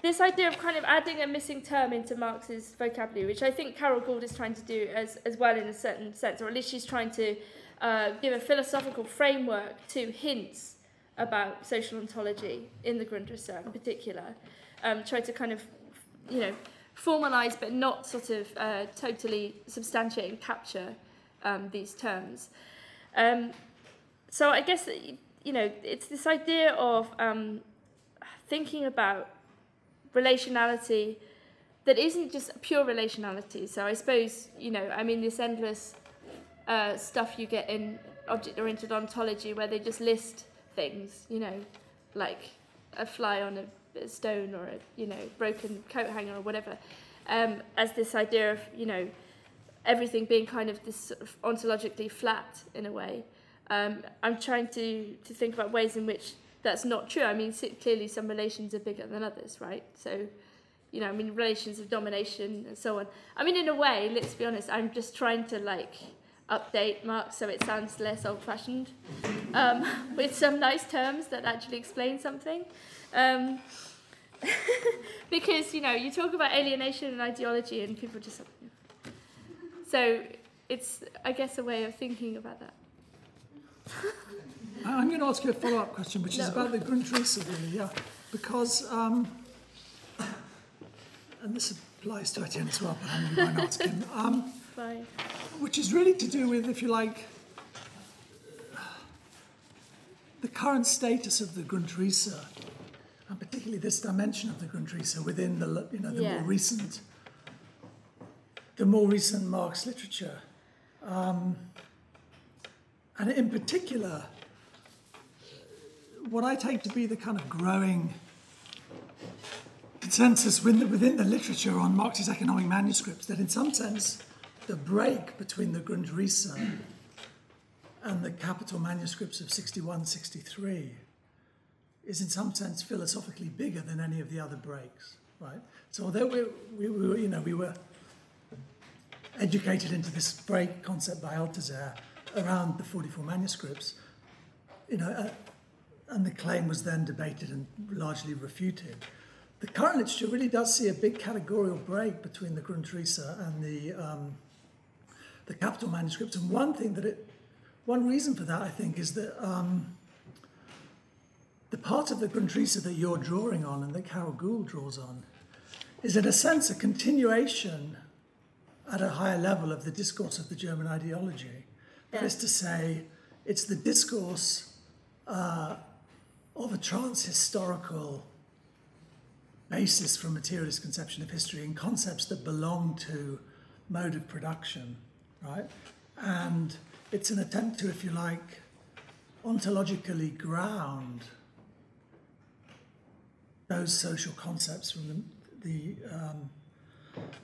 this idea of kind of adding a missing term into Marx's vocabulary, which I think Carol Gould is trying to do as as well in a certain sense, or at least she's trying to uh, give a philosophical framework to hints about social ontology in the Grundrisse in particular. Um, try to kind of, you know, formalise but not sort of uh, totally substantiate and capture um, these terms. Um, so I guess you know it's this idea of um, thinking about relationality that isn't just pure relationality. So I suppose you know I mean this endless uh, stuff you get in object-oriented ontology where they just list things, you know, like a fly on a, a stone or a you know broken coat hanger or whatever, um, as this idea of you know everything being kind of this sort of ontologically flat in a way. Um, I'm trying to, to think about ways in which that's not true. I mean, clearly some relations are bigger than others, right? So, you know, I mean, relations of domination and so on. I mean, in a way, let's be honest, I'm just trying to like update Marx so it sounds less old-fashioned, um, with some nice terms that actually explain something. Um, because you know you talk about alienation and ideology, and people just so it's I guess a way of thinking about that. I- I'm going to ask you a follow-up question, which is about the Grundrisse, really, yeah, because, um, and this applies to Etienne as well, but I'm going to ask him, um, which is really to do with, if you like, the current status of the Grundrisse, and particularly this dimension of the Grundrisse within the, you know, the Yeah. more recent, the more recent Marx literature. Um, and in particular, what I take to be the kind of growing consensus within the, within the literature on Marxist economic manuscripts that, in some sense, the break between the Grundrisse and the capital manuscripts of 61 63 is, in some sense, philosophically bigger than any of the other breaks, right? So, although we, we, we were, you know, we were educated into this break concept by Althusser around the 44 manuscripts, you know, uh, and the claim was then debated and largely refuted. The current literature really does see a big categorical break between the Grundrisse and the um, the capital manuscripts. And one thing that it, one reason for that, I think, is that um, the part of the Grundrisse that you're drawing on and that Carol Gould draws on is, in a sense, a continuation at a higher level of the discourse of the German ideology. That is to say, it's the discourse uh, of a trans-historical basis for materialist conception of history and concepts that belong to mode of production, right? And it's an attempt to, if you like, ontologically ground those social concepts from the, the um,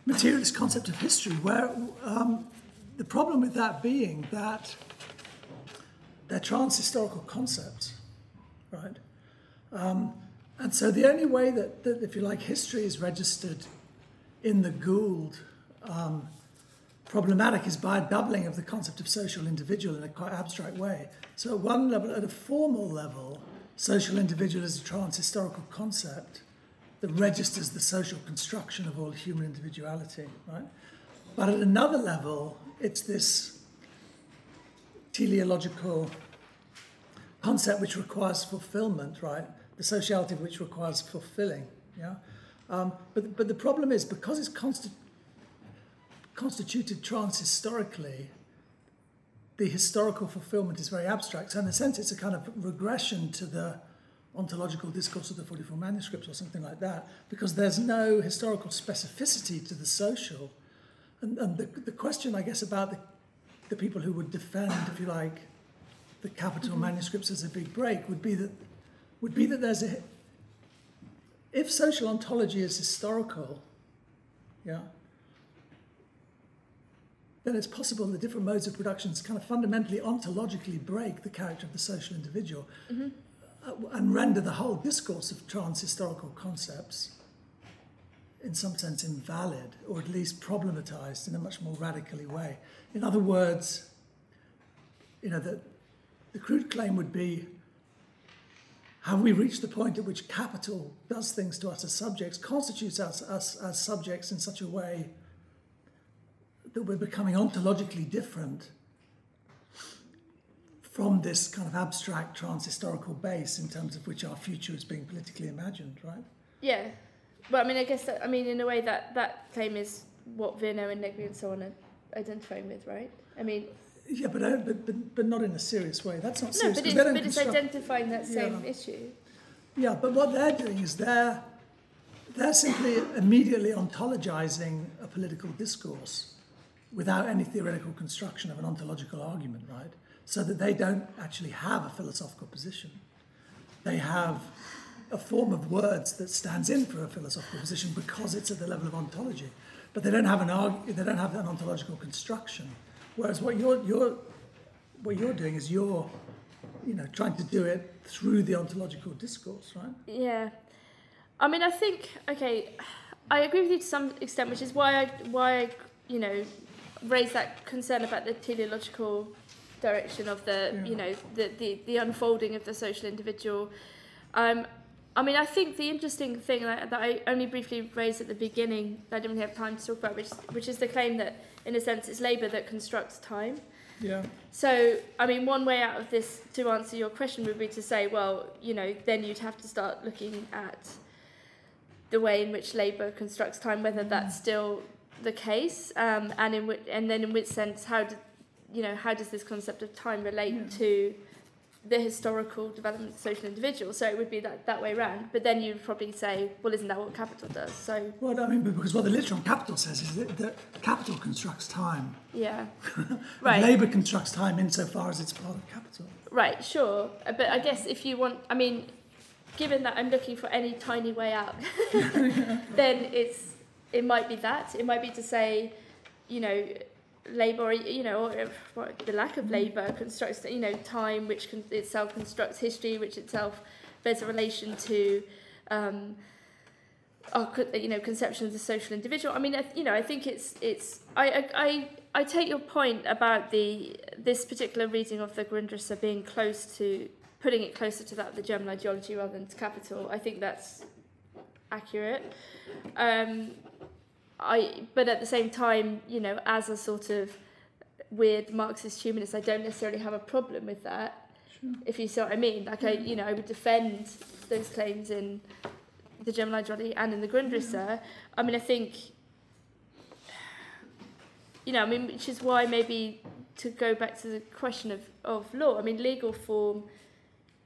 materialist concept of history, where um, the problem with that being that they're trans-historical concepts, right? Um, and so the only way that, that, if you like, history is registered in the Gould um, problematic is by a doubling of the concept of social individual in a quite abstract way. So at one level, at a formal level, social individual is a trans-historical concept that registers the social construction of all human individuality, right? But at another level, it's this teleological concept which requires fulfillment, right? The sociality which requires fulfilling, yeah? Um, but, but the problem is because it's consti- constituted trans historically, the historical fulfillment is very abstract. So, in a sense, it's a kind of regression to the ontological discourse of the 44 manuscripts or something like that, because there's no historical specificity to the social. And, and the, the question, I guess, about the, the people who would defend, if you like, the capital manuscripts as a big break would be that would be that there's a if social ontology is historical, yeah, then it's possible that different modes of production kind of fundamentally ontologically break the character of the social individual. Uh, and render the whole discourse of trans historical concepts in some sense invalid or at least problematized in a much more radically way. In other words, you know, the, the crude claim would be have we reached the point at which capital does things to us as subjects, constitutes us, us as subjects in such a way that we're becoming ontologically different from this kind of abstract trans-historical base in terms of which our future is being politically imagined, right? Yeah, Well, I mean, I guess that, I mean, in a way that that claim is what Virno and Negri and so on are identifying with, right? I mean, Yeah, but, but, but, but not in a serious way. That's not no, serious. but 'cause it's, but it's identifying that same Yeah. issue. Yeah, but what they're doing is they're, they're simply immediately ontologizing a political discourse without any theoretical construction of an ontological argument, right? So that they don't actually have a philosophical position. They have a form of words that stands in for a philosophical position because it's at the level of ontology. But they don't have an arg- they don't have an ontological construction. Whereas what you're, you're what you're doing is you're you know trying to do it through the ontological discourse, right? Yeah, I mean, I think okay, I agree with you to some extent, which is why I why I you know raised that concern about the teleological direction of the, Yeah. you know, the, the, the unfolding of the social individual. Um, I mean, I think the interesting thing that, that I only briefly raised at the beginning, that I didn't really have time to talk about, which, which is the claim that, in a sense, it's labour that constructs time. Yeah. So, I mean, one way out of this to answer your question would be to say, well, you know, then you'd have to start looking at the way in which labour constructs time, whether that's still the case, um, and in which, and then in which sense, how do, you know, how does this concept of time relate Yeah. to the historical development of social individual? So it would be that that way round. But then you'd probably say, well, isn't that what capital does? So Well, I mean, because what the literature on capital says is that, that capital constructs time. yeah, right. Labour constructs time insofar as it's part of capital. Right, sure. Uh, But I guess if you want, I mean, given that I'm looking for any tiny way out, then it's it might be that. It might be to say, you know, labour, you know, or the lack of labour constructs, you know, time, which itself constructs history, which itself bears a relation to. Um, our, you know, conception of the social individual. I mean, I, you know, I think it's it's. I, I I I take your point about the this particular reading of the Grundrisse being close to putting it closer to that of the German ideology rather than to capital. I think that's accurate. Um, I but at the same time, you know, as a sort of weird Marxist humanist, I don't necessarily have a problem with that. If you see what I mean, like I, you know, I would defend those claims in the German ideology and in the Grundrisse. I mean, I think, you know, I mean, which is why maybe to go back to the question of, of law, I mean, legal form,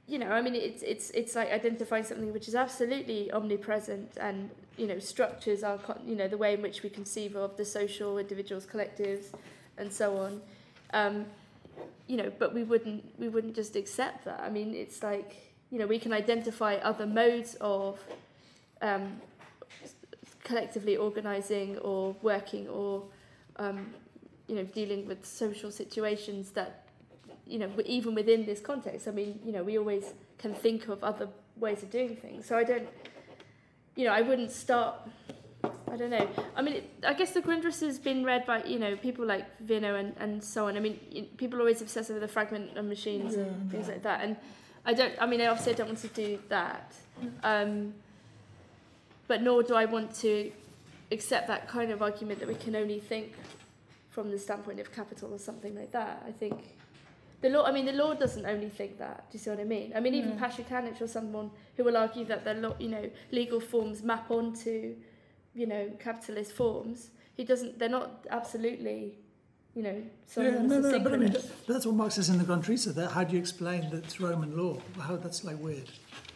you know, I mean, it's, it's, it's like identifying something which is absolutely omnipresent and, you know, structures our, you know, the way in which we conceive of the social, individuals, collectives, and so on. Um, you know, but we wouldn't, we wouldn't just accept that. I mean, it's like, you know, we can identify other modes of um, collectively organising or working or um, you know dealing with social situations that you know even within this context. I mean, you know, we always can think of other ways of doing things. So I don't, you know, I wouldn't start. I don't know. I mean, it, I guess the Grundrisse has been read by you know people like Virno and, and so on. I mean, people always obsess over the fragment of machines Yeah, and things like that. And I don't. I mean, I obviously don't want to do that. Um, but nor do I want to accept that kind of argument that we can only think from the standpoint of capital or something like that. I think the law. I mean, the law doesn't only think that. Do you see what I mean? I mean, even hmm. Yeah. Pashukanis or someone who will argue that the law, you know, legal forms map onto, you know, capitalist forms. He doesn't. They're not absolutely, you know, Yeah, synonymous no, no, but I mean, that's what Marx says in the Grundrisse, that how do you explain that it's Roman law? How that's like weird.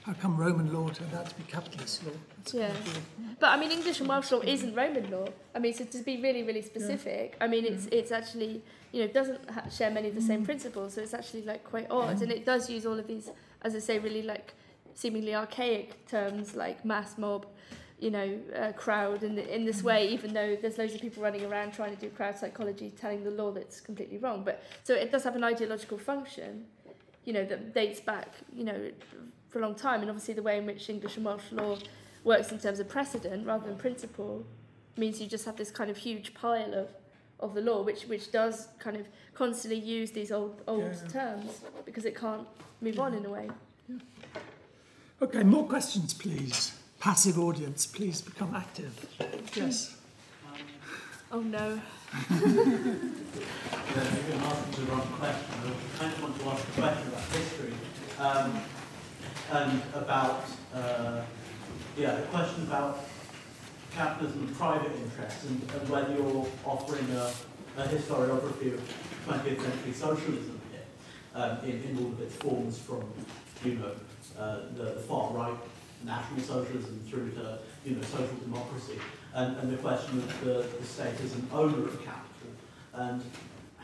How come Roman law turned out to be capitalist law? That's Yeah. But I mean, English and Welsh law isn't Roman law. I mean, so to be really, really specific, I mean, it's it's actually you know doesn't ha- share many of the same principles. So it's actually like quite odd, and it does use all of these, as I say, really like seemingly archaic terms like mass mob, you know, uh, crowd, in in this way. Even though there's loads of people running around trying to do crowd psychology, telling the law that's completely wrong. But so it does have an ideological function, you know, that dates back, you know, for a long time, and obviously the way in which English and Welsh law works in terms of precedent rather than principle means you just have this kind of huge pile of, of the law which which does kind of constantly use these old old Yeah, yeah. terms because it can't move on in a way. Okay, more questions, please. Passive audience, please become active. Yes. Oh no. Yeah, you're going to the wrong question. I kind of want to ask a question about history um, and about, uh, yeah, a question about capitalism and private interests and, and whether you're offering a, a historiography of 20th century socialism here um, in, in all of its forms from, you know, uh, the, the far right national socialism through to, you know, social democracy. And, and the question of the, the state as an owner of capital. And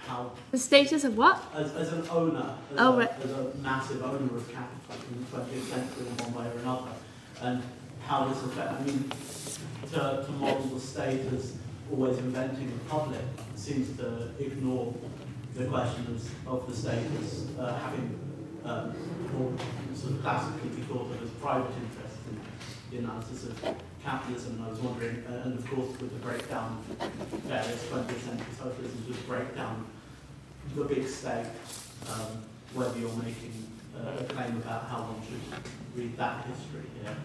how, The status of what? as, as an owner, as, Oh, a, right. as a massive owner of capital in the 20th century in one way or another, and how this affects, I mean, to, to model the state as always inventing the public seems to ignore the question of, of the state as uh, having um, more sort of classically be thought of as private interests in the analysis of capitalism, and I was wondering, uh, and of course with the breakdown various 20th century socialism, with the breakdown of the big state, um, whether you're making uh, a claim about how one should read that history here,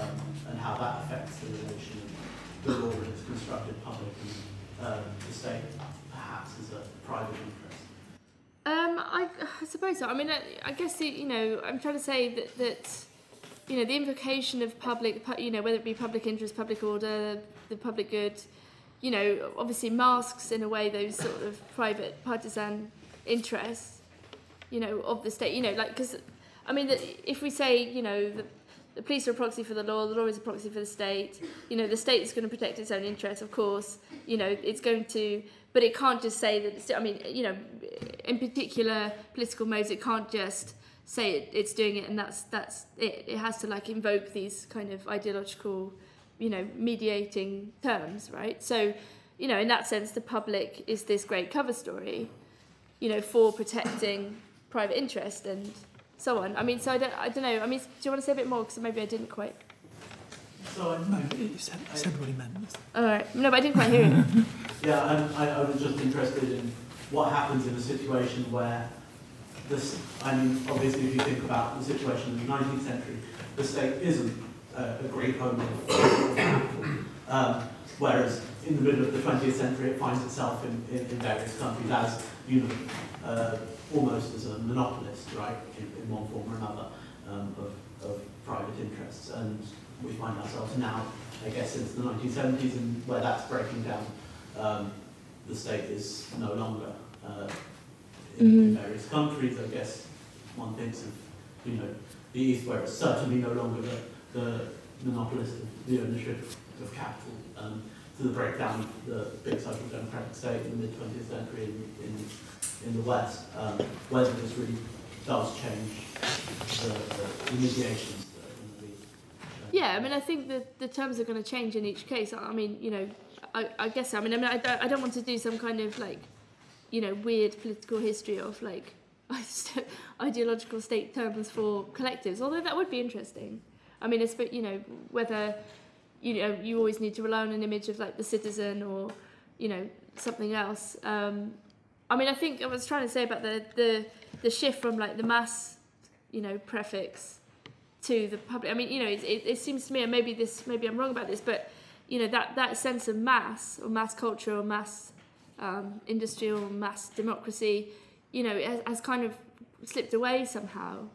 um, and how that affects the relation of the law and its constructed public and um, the state perhaps as a private interest. Um, I, I suppose so. I mean, I, I guess you know, I'm trying to say that that you know the implication of public you know, whether it be public interest, public order, the public good, you know, obviously masks in a way those sort of private partisan interests, you know, of the state. You know, like because, I mean, that if we say, you know, the, the police are a proxy for the law, the law is a proxy for the state. You know, the state is going to protect its own interests, of course. You know, it's going to, but it can't just say that. It's, I mean, you know, in particular political modes, it can't just say it, it's doing it and that's that's it. It has to like invoke these kind of ideological, you know, mediating terms, right? So, you know, in that sense, the public is this great cover story, you know, for protecting private interest and so on. I mean, so I don't, I don't know. I mean, do you want to say a bit more? Because maybe I didn't quite. So I, No, he said, he said what he meant. All right. No, but I didn't quite hear it. Yeah, I, I was just interested in what happens in a situation where this, I mean, obviously if you think about the situation in the 19th century, the state isn't uh, a great home capital, um, whereas in the middle of the 20th century it finds itself in, in, in various countries as, you know, uh, almost as a monopolist, right, in, in one form or another, um, of, of private interests. And we find ourselves now, I guess, since the 1970s, and where that's breaking down um, the state is no longer uh, in, in Mhm. various countries. I guess one thinks of you know the East, where it's certainly no longer the, the monopolist of the ownership of capital. Um, to the breakdown of the big social democratic state in the mid 20th century in, in, in the West, um, whether this really does change the, the, the mediations that are going to be. uh, Yeah, I mean, I think the, the terms are going to change in each case. I I mean, you know, I, I guess, I mean, I mean, I don't, I don't want to do some kind of like, you know, weird political history of like ideological state terms for collectives, although that would be interesting. I mean, it's, but, you know, whether, you know, you always need to rely on an image of like the citizen or, you know, something else. Um, I mean, I think I was trying to say about the, the, the shift from like the mass, you know, prefix to the public. I mean, you know, it, it, it seems to me, and maybe this, maybe I'm wrong about this, but you know, that that sense of mass or mass culture or mass um, industry or mass democracy, you know, has, has kind of slipped away somehow,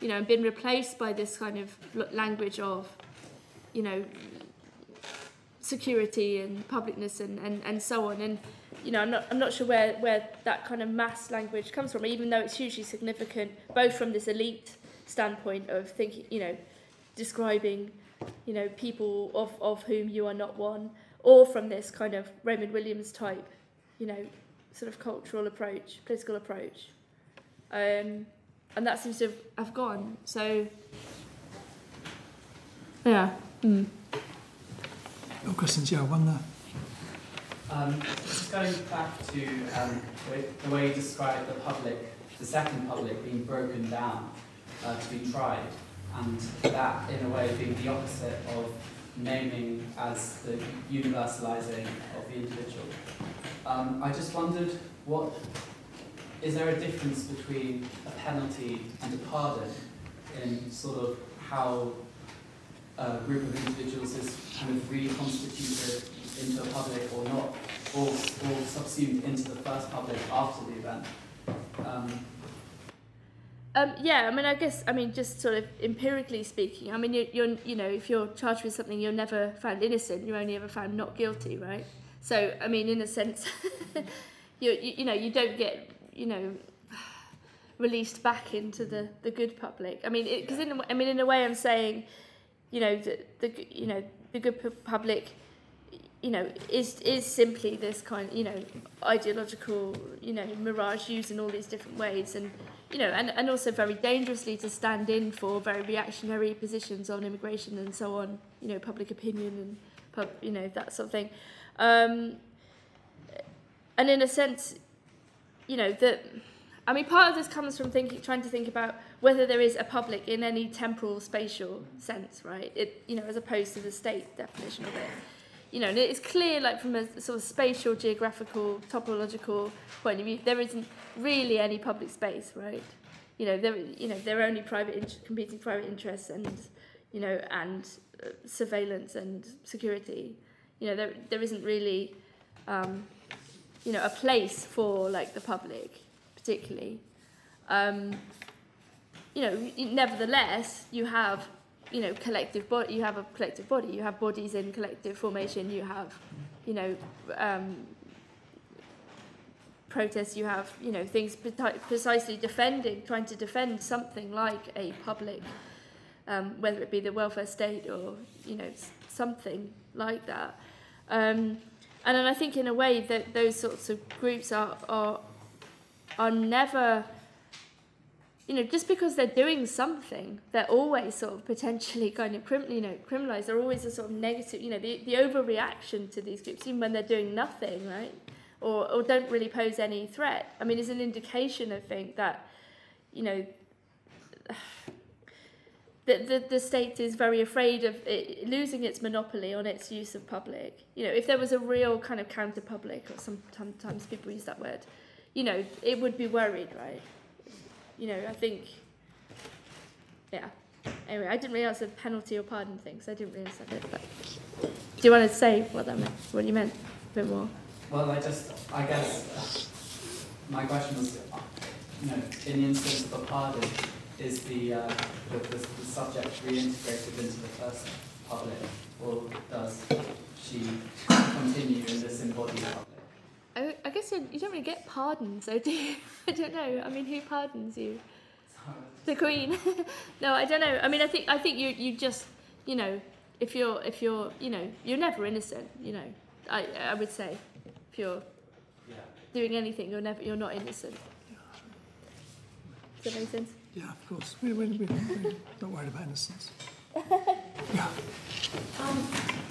you know, and been replaced by this kind of language of, you know, security and publicness and, and, and so on. And you know, I'm not I'm not sure where, where that kind of mass language comes from, even though it's hugely significant, both from this elite standpoint of thinking, you know, describing, you know, people of, of whom you are not one, or from this kind of Raymond Williams type, you know, sort of cultural approach, political approach. Um, and that seems to have, have gone. So, yeah. Mm. Oh, questions? Yeah, one there. Um, just going back to um, the, way, the way you described the public, the second public being broken down uh, to be tried, and that in a way being the opposite of naming as the universalizing of the individual. Um, I just wondered what is there a difference between a penalty and a pardon in sort of how a group of individuals is kind of reconstituted into a public or not, or, or subsumed into the first public after the event. Um, Um, yeah, I mean, I guess, I mean, just sort of empirically speaking, I mean, you, you're, you know, if you're charged with something, you're never found innocent, you're only ever found not guilty, right? So, I mean, in a sense, you, you, you know, you don't get, you know, released back into the, the good public. I mean, because in, a- I mean, in a way, I'm saying, you know, the, the you know, the good public, you know, is is simply this kind, you know, ideological, you know, mirage used in all these different ways, and you know, and, and also very dangerously to stand in for very reactionary positions on immigration and so on, you know, public opinion and, pub, you know, that sort of thing. Um, and in a sense, you know, that I mean, part of this comes from thinking, trying to think about whether there is a public in any temporal, spatial sense, right? It, you know, as opposed to the state definition of it. You know, and it's clear, like from a sort of spatial, geographical, topological point of view, there isn't really any public space, right? You know, there, you know, there are only private, in- competing private interests and, you know, and uh, surveillance and security. You know, there, there isn't really, um, you know, a place for like the public particularly. Um, you know, nevertheless, you have, you know, collective body. You have a collective body. You have bodies in collective formation. You have, you know, um, protests. You have, you know, things precisely defending, trying to defend something like a public, um, whether it be the welfare state or you know something like that. Um, and then I think in a way that those sorts of groups are are are never you know just because they're doing something they're always sort of potentially kind of crim- you know criminalized. They're always a sort of negative you know the, the overreaction to these groups even when they're doing nothing right? Or, or don't really pose any threat. I mean is an indication i think that you know the, the, the state is very afraid of it, losing its monopoly on its use of public. You know, if there was a real kind of counter public, or some- sometimes people use that word, you know, it would be worried, right? You know, I think, yeah. Anyway, I didn't really answer the penalty or pardon thing, so I didn't really understand it. But do you want to say what that meant, what you meant a bit more? Well, I just, I guess, my question was, you know, in the instance of a pardon, is the, uh, the, the, the subject reintegrated into the first public, or does she continue in this embodied public? I, I guess you, you don't really get pardons, so do you? I don't know. I mean, who pardons you? The Queen. no, I don't know. I mean, I think I think you you just you know if you're if you're you know you're never innocent. You know, I I would say if you're Yeah. doing anything, you're never you're not innocent. Does that make sense? Yeah, of course. We, we, we, not worried about innocence. Yeah. Um,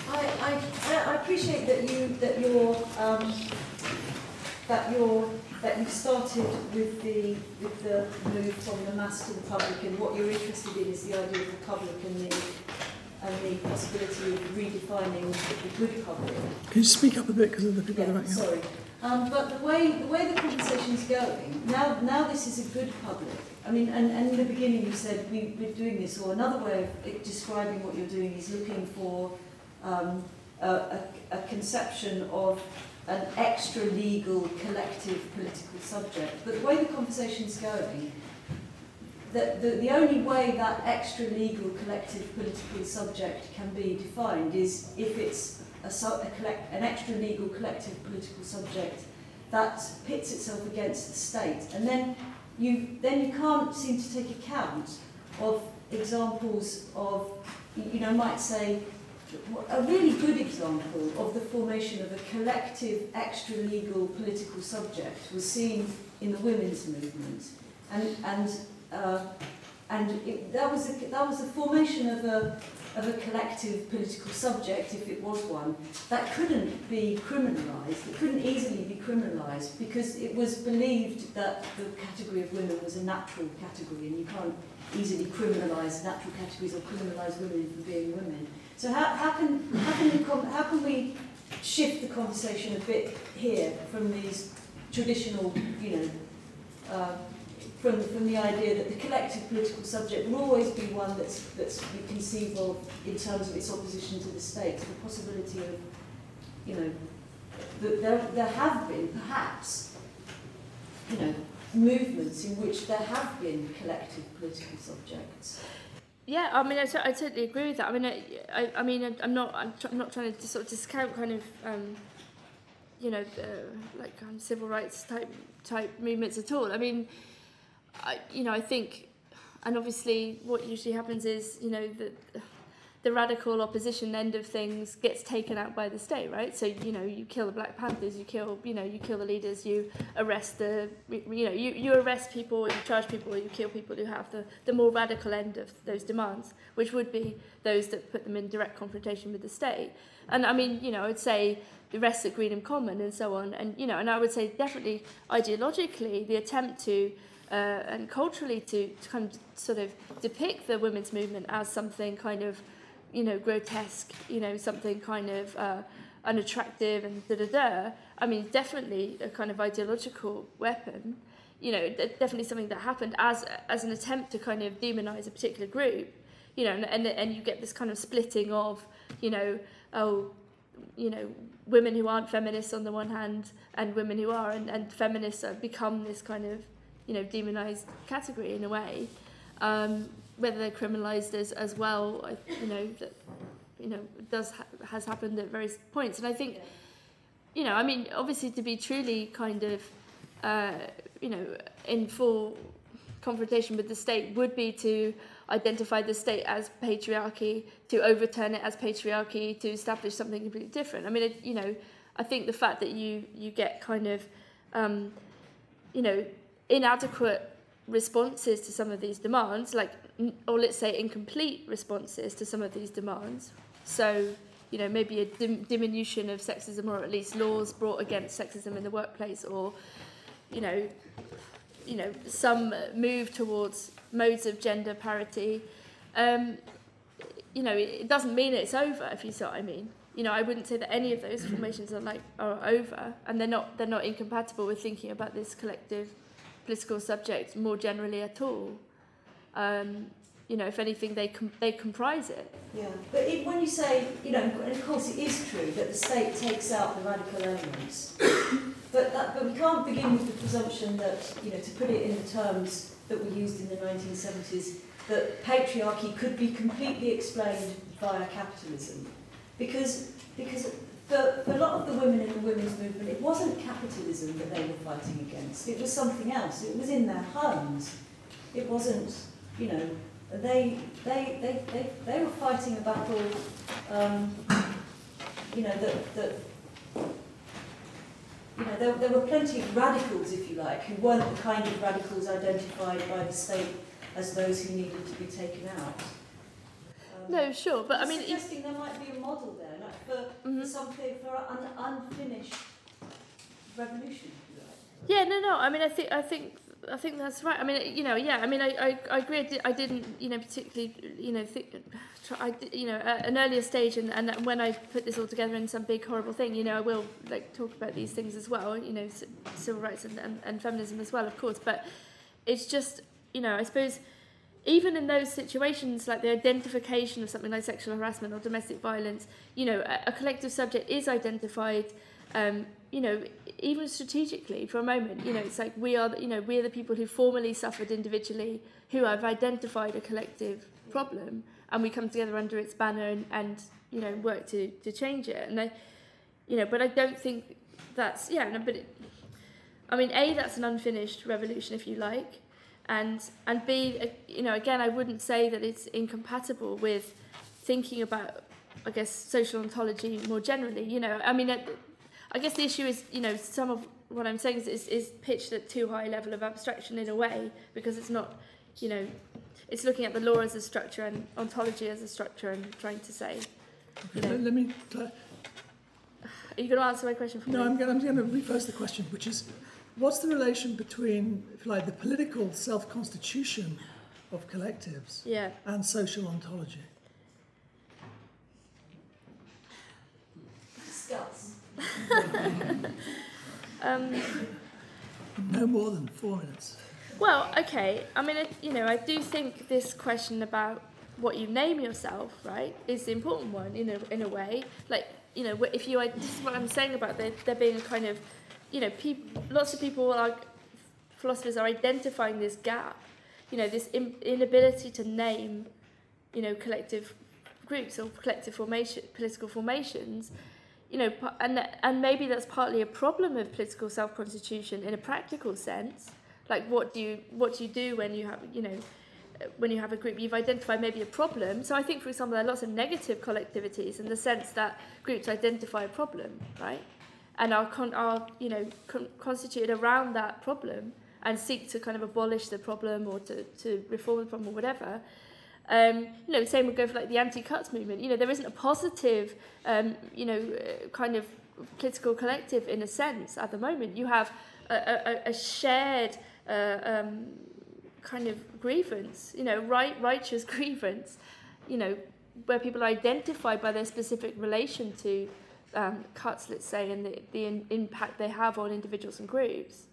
I, I, I- appreciate that you, that you're, um, that you're, that you've started with the, with the move from the mass to the public and what you're interested in is the idea of the public and the, and the possibility of redefining the good public. Can you speak up a bit because of the people Yeah, around you? sorry. Um, but the way the way the conversation's going now, now this is a good public. I mean, and, and in the beginning you said we, we're doing this, or another way of describing what you're doing is looking for um, a, a, a conception of an extra legal collective political subject. But the way the conversation's going, the, the, the only way that extra legal collective political subject can be defined is if it's a, a collect, an extra legal collective political subject that pits itself against the state. And then you, then you can't seem to take account of examples of, you know, might say, a really good example of the formation of a collective extra legal political subject was seen in the women's movement. And, and, uh, and it, that, was a, that was the formation of a, of a collective political subject, if it was one, that couldn't be criminalised, it couldn't easily be criminalised because it was believed that the category of women was a natural category and you can't easily criminalise natural categories or criminalise women for being women. So how, how, can, how, can con- how can we shift the conversation a bit here from these traditional, you know, uh, from, from the idea that the collective political subject will always be one that's, that's of in terms of its opposition to the state, the possibility of, you know, that there, there have been perhaps, you know, movements in which there have been collective political subjects. Yeah, I mean, I, t- I totally agree with that. I mean, I, I, I mean, I'm not, I'm, tr- I'm not trying to sort of discount kind of, um, you know, the, like kind civil rights type type movements at all. I mean, I, you know, I think, and obviously, what usually happens is, you know, the the radical opposition end of things gets taken out by the state, right? So you know, you kill the Black Panthers, you kill, you know, you kill the leaders, you arrest the, you know, you, you arrest people, you charge people, you kill people who have the, the more radical end of those demands, which would be those that put them in direct confrontation with the state. And I mean, you know, I'd say the rest at Greenham Common and so on. And you know, and I would say definitely ideologically, the attempt to uh, and culturally to, to kind of sort of depict the women's movement as something kind of, you know, grotesque, you know, something kind of uh, unattractive and da da da. I mean, definitely a kind of ideological weapon. You know, definitely something that happened as as an attempt to kind of demonize a particular group. You know, and and, and you get this kind of splitting of, you know, oh, you know, women who aren't feminists on the one hand and women who are, and, and feminists have become this kind of, you know, demonized category in a way. Um, whether they're criminalized as, as well, you know, that, you know, does ha has happened at various points. And I think, you know, I mean, obviously to be truly kind of, uh, you know, in full confrontation with the state would be to identify the state as patriarchy, to overturn it as patriarchy, to establish something completely different. I mean, it, you know, I think the fact that you you get kind of, um, you know, inadequate responses to some of these demands, like, or let's say incomplete responses to some of these demands. So, you know, maybe a dim diminution of sexism, or at least laws brought against sexism in the workplace, or, you know, you know, some move towards modes of gender parity. Um, you know, it doesn't mean it's over, if you see what I mean. You know, I wouldn't say that any of those formations are like are over, and they're not they're not incompatible with thinking about this collective political subject more generally at all. Um, you know, if anything, they com they comprise it. Yeah, but it, when you say, you know, and of course it is true that the state takes out the radical elements, but that, but we can't begin with the presumption that, you know, to put it in the terms that were used in the 1970s, that patriarchy could be completely explained via capitalism, because because for, for a lot of the women in the women's movement, it wasn't capitalism that they were fighting against. It was something else. It was in their homes. It wasn't, you know, they, they, they, they, they were fighting a battle, um, you know, that, that you know, there, there were plenty of radicals, if you like, who weren't the kind of radicals identified by the state as those who needed to be taken out. Um, no, sure, but I mean... Suggesting there might be a model there, for, mm -hmm. for mm-hmm. something, for an unfinished revolution, Yeah, no, no, I mean, I think, I think I think that's right. I mean, you know, yeah. I mean, I, I, I agree. I, did, I didn't, you know, particularly, you know, think, try, I, you know, at an earlier stage, and, and when I put this all together in some big horrible thing, you know, I will like talk about these things as well. You know, civil rights and, and, and feminism as well, of course. But it's just, you know, I suppose even in those situations, like the identification of something like sexual harassment or domestic violence, you know, a, a collective subject is identified um, you know, even strategically for a moment, you know, it's like we are, you know, we are the people who formerly suffered individually, who have identified a collective problem, and we come together under its banner and, and you know, work to, to change it. And I, you know, but I don't think that's, yeah, no, but it, I mean, A, that's an unfinished revolution, if you like, and, and B, uh, you know, again, I wouldn't say that it's incompatible with thinking about, I guess, social ontology more generally. You know, I mean, I guess the issue is, you know, some of what I'm saying is, is, is pitched at too high a level of abstraction in a way because it's not, you know, it's looking at the law as a structure and ontology as a structure and trying to say. You know, let, me. Are you going to answer my question for no, me? I'm going, I'm going to rephrase the question, which is, what's the relation between, if you like, the political self-constitution of collectives yeah. and social ontology? Discuss. um, no more than four minutes. Well, okay. I mean, it, you know, I do think this question about what you name yourself, right, is the important one in a in a way. Like, you know, if you, this is what I'm saying about there, there being a kind of, you know, peop, lots of people are, philosophers are identifying this gap, you know, this in, inability to name, you know, collective groups or collective formation, political formations you know, and and maybe that's partly a problem of political self-constitution in a practical sense. Like, what do you what do you do when you have you know when you have a group you've identified maybe a problem. So I think, for example, there are lots of negative collectivities in the sense that groups identify a problem, right, and are con- are you know con- constituted around that problem and seek to kind of abolish the problem or to, to reform the problem or whatever. Um, you know, the same would go for like the anti-cuts movement. You know, there isn't a positive, um, you know, uh, kind of political collective in a sense at the moment. You have a, a, a shared uh, um, kind of grievance, you know, right, righteous grievance, you know, where people are identified by their specific relation to um, cuts, let's say, and the, the in, impact they have on individuals and groups.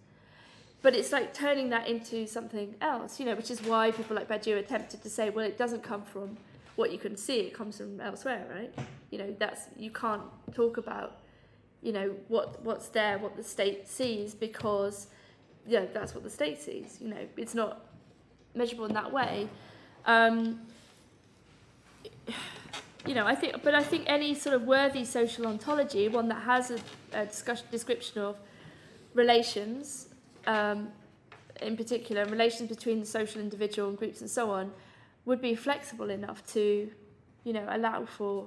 But it's like turning that into something else, you know, which is why people like Badiou attempted to say, well, it doesn't come from what you can see, it comes from elsewhere, right? You know, that's you can't talk about, you know, what what's there, what the state sees, because yeah, that's what the state sees. You know, it's not measurable in that way. Um, you know, I think, but I think any sort of worthy social ontology, one that has a, a discussion, description of relations, um, in particular, relations between the social individual and groups and so on, would be flexible enough to, you know, allow for,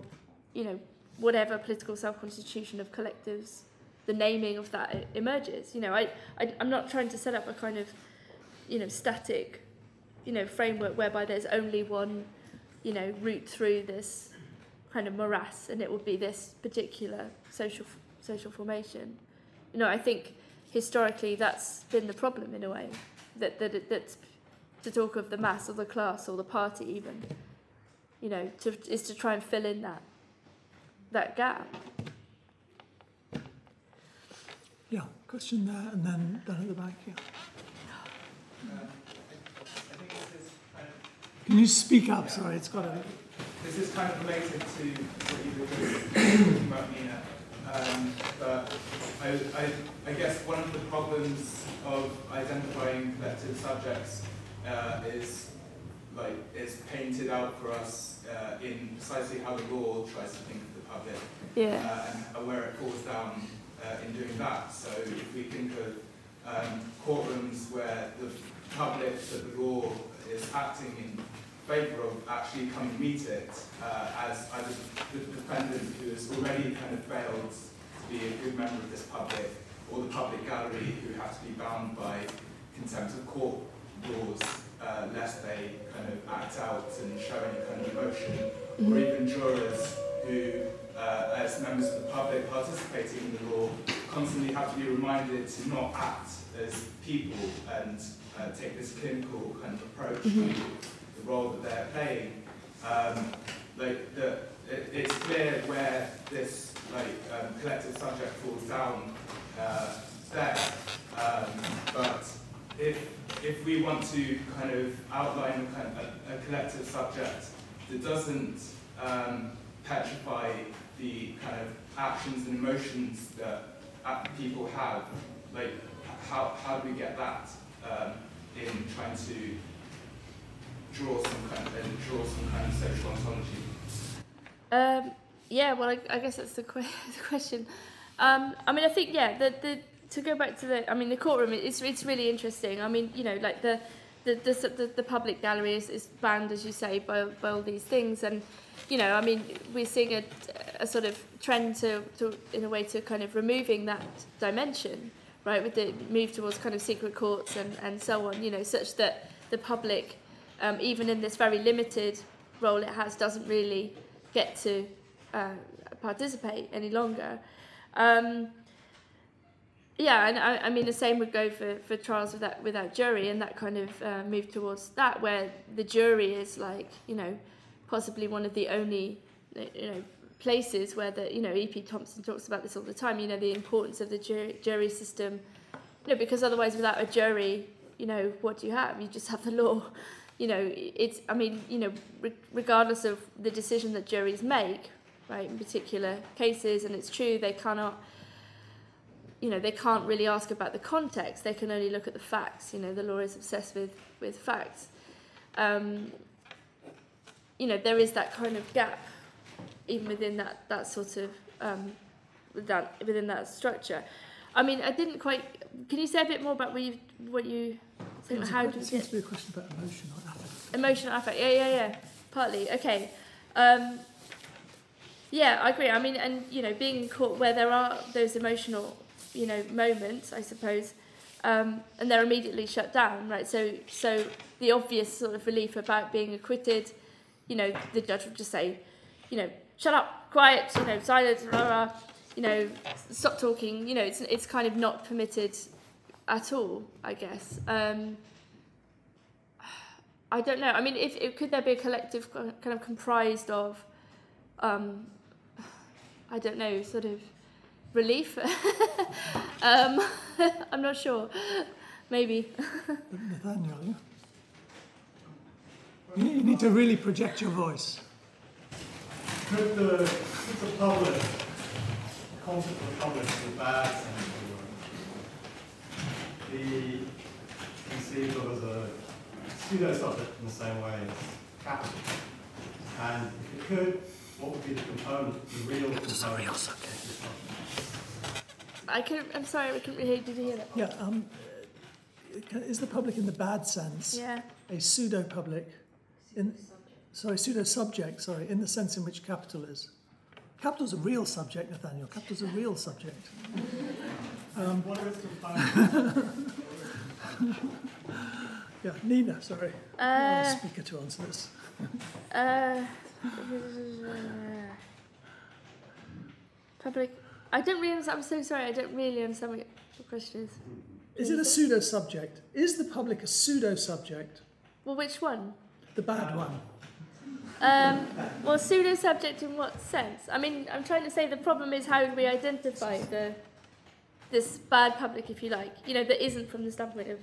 you know, whatever political self-constitution of collectives, the naming of that emerges. You know, I, I, I'm not trying to set up a kind of, you know, static, you know, framework whereby there's only one, you know, route through this kind of morass, and it would be this particular social social formation. You know, I think historically that's been the problem in a way, that that it, that's to talk of the mass or the class or the party even, you know, to, is to try and fill in that that gap. Yeah, question there and then down at the back, yeah. Can you speak up? Sorry, it's got a. This is kind of related to what you were just talking about, Nina. Um, but I, I, I guess one of the problems of identifying collective subjects uh, is like is painted out for us uh, in precisely how the law tries to think of the public Yeah. uh, and where it falls down uh, in doing that. So if we think of um, courtrooms where the public that the law is acting in favour of actually come and meet it uh, as either the defendant who has already kind of failed to be a good member of this public or the public gallery who have to be bound by contempt of court laws uh, lest they kind of act out and show any kind of emotion or even jurors who uh, as members of the public participating in the law constantly have to be reminded to not act as people and uh, take this clinical kind of approach. To the role that they're playing. Um, like the, it, it's clear where this like um, collective subject falls down uh, there, um, but if if we want to kind of outline a, kind of a, a collective subject that doesn't um, petrify the kind of actions and emotions that uh, people have, like how, how do we get that um, in trying to draw some kind of and draw some kind of ontology? Um, yeah, well, I, I guess that's the, que- the question. Um, I mean, I think yeah, the the to go back to the, I mean, the courtroom. It's it's really interesting. I mean, you know, like the the the, the, the public gallery is, is banned, as you say, by by all these things, and you know, I mean, we're seeing a, a sort of trend to, to in a way to kind of removing that dimension, right, with the move towards kind of secret courts and and so on. You know, such that the public, um, even in this very limited role it has, doesn't really get to uh, participate any longer. Um, yeah, and I, I mean the same would go for, for trials without without jury and that kind of uh, move towards that where the jury is like you know possibly one of the only you know places where the you know E.P. Thompson talks about this all the time. You know the importance of the jury, jury system. You know because otherwise without a jury, you know what do you have? You just have the law. You know it's I mean you know re- regardless of the decision that juries make, right in particular cases, and it's true they cannot you know, they can't really ask about the context. They can only look at the facts. You know, the law is obsessed with with facts. Um, you know, there is that kind of gap, even within that that sort of um, that within that structure. I mean, I didn't quite. Can you say a bit more about what you what you It was how do you get to be a question about emotion or affect. emotional affect? Yeah, yeah, yeah. Partly. Okay. Um, yeah, I agree. I mean, and you know, being in court where there are those emotional, you know, moments, I suppose, um, and they're immediately shut down, right? So, so the obvious sort of relief about being acquitted, you know, the judge would just say, you know, shut up, quiet, you know, silence, blah, blah. you know, stop talking. You know, it's it's kind of not permitted at all. I guess. Um, I don't know. I mean, if, if could there be a collective kind of comprised of, um, I don't know, sort of relief. um, I'm not sure. Maybe. Nathaniel, yeah? You, you need to really project your voice. Could the, could the public, the concept of public the bad sense of the word, be conceived of as a pseudo subject in the same way as capital? And if it could, what would be the component, the real component? It's a real subject. I can. I'm sorry. I couldn't really. Did you hear that? Yeah, um, uh, is the public in the bad sense Yeah. a pseudo public? In, sorry, pseudo subject, sorry, in the sense in which capital is. Capital's a real subject, Nathaniel. Capital's a real subject. What are its components? Yeah, Nina, sorry. Uh, speaker to answer this. uh, public. I don't really understand. I'm so sorry. I don't really understand what the question is. Is it a pseudo subject? Is the public a pseudo subject? Well, which one? The bad one. Um, well, pseudo subject in what sense? I mean, I'm trying to say the problem is how do we identify the this bad public, if you like, you know, that isn't from the standpoint of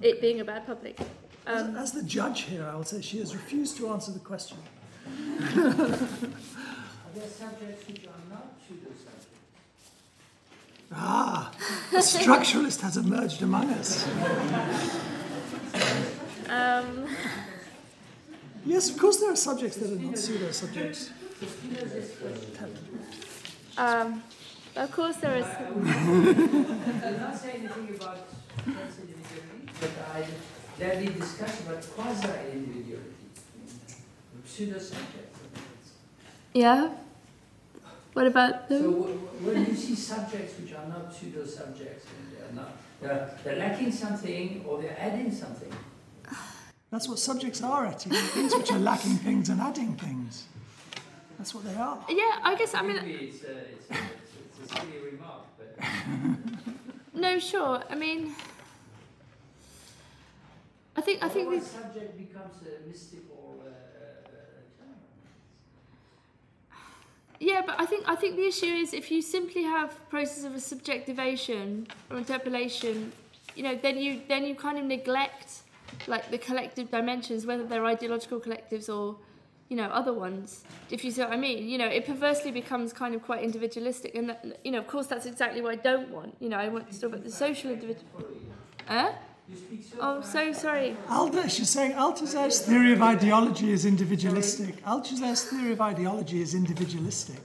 it being a bad public. As, Um, as the judge here, I will say she has refused to answer the question. Are there subjects which are not pseudo subjects? Ah, the structuralist has emerged among us. um, Yes, of course there are subjects that are not pseudo subjects. um, of course, there is. I will not say anything about trans individuality, but I, there we discussed about quasi-individuality, pseudo subjects. Yeah. What about So them? w- when you see subjects which are not pseudo subjects, and they're not, they're, they're lacking something or they're adding something. That's what subjects are, Etty. Things which are lacking things and adding things. That's what they are. Yeah, I guess. I mean, Maybe it's a, it's a, it's a, it's a silly remark, but. no, sure. I mean, I think. I think we. Subject becomes a mystical uh, uh. Yeah, but I think I think the issue is if you simply have process of a subjectivation or interpellation, you know, then you then you kind of neglect like the collective dimensions, whether they're ideological collectives or you know other ones. If you see what I mean, you know, it perversely becomes kind of quite individualistic, and that, you know, of course, that's exactly what I don't want. You know, I want to talk about the social individual. Huh? You speak so Oh, fast. so sorry. Alda, she's saying Althusser's theory of ideology is individualistic. Althusser's theory of ideology is individualistic.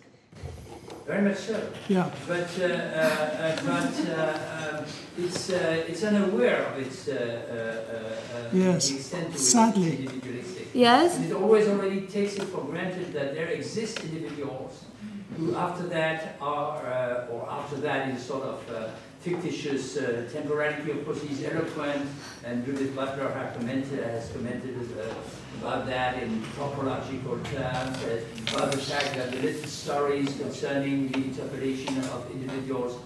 Very much so. Yeah. But, uh, uh, uh, but uh, um, it's, uh, it's unaware of its uh, uh, uh, uh, Yes, extent to which sadly. Yes. And it always already takes it for granted that there exist individuals who after that are, uh, or after that in sort of uh, fictitious uh, temporality, of course he's eloquent, and Judith Butler has commented, has commented uh, about that in topological terms, uh, about the fact that the little stories concerning the interpretation of individuals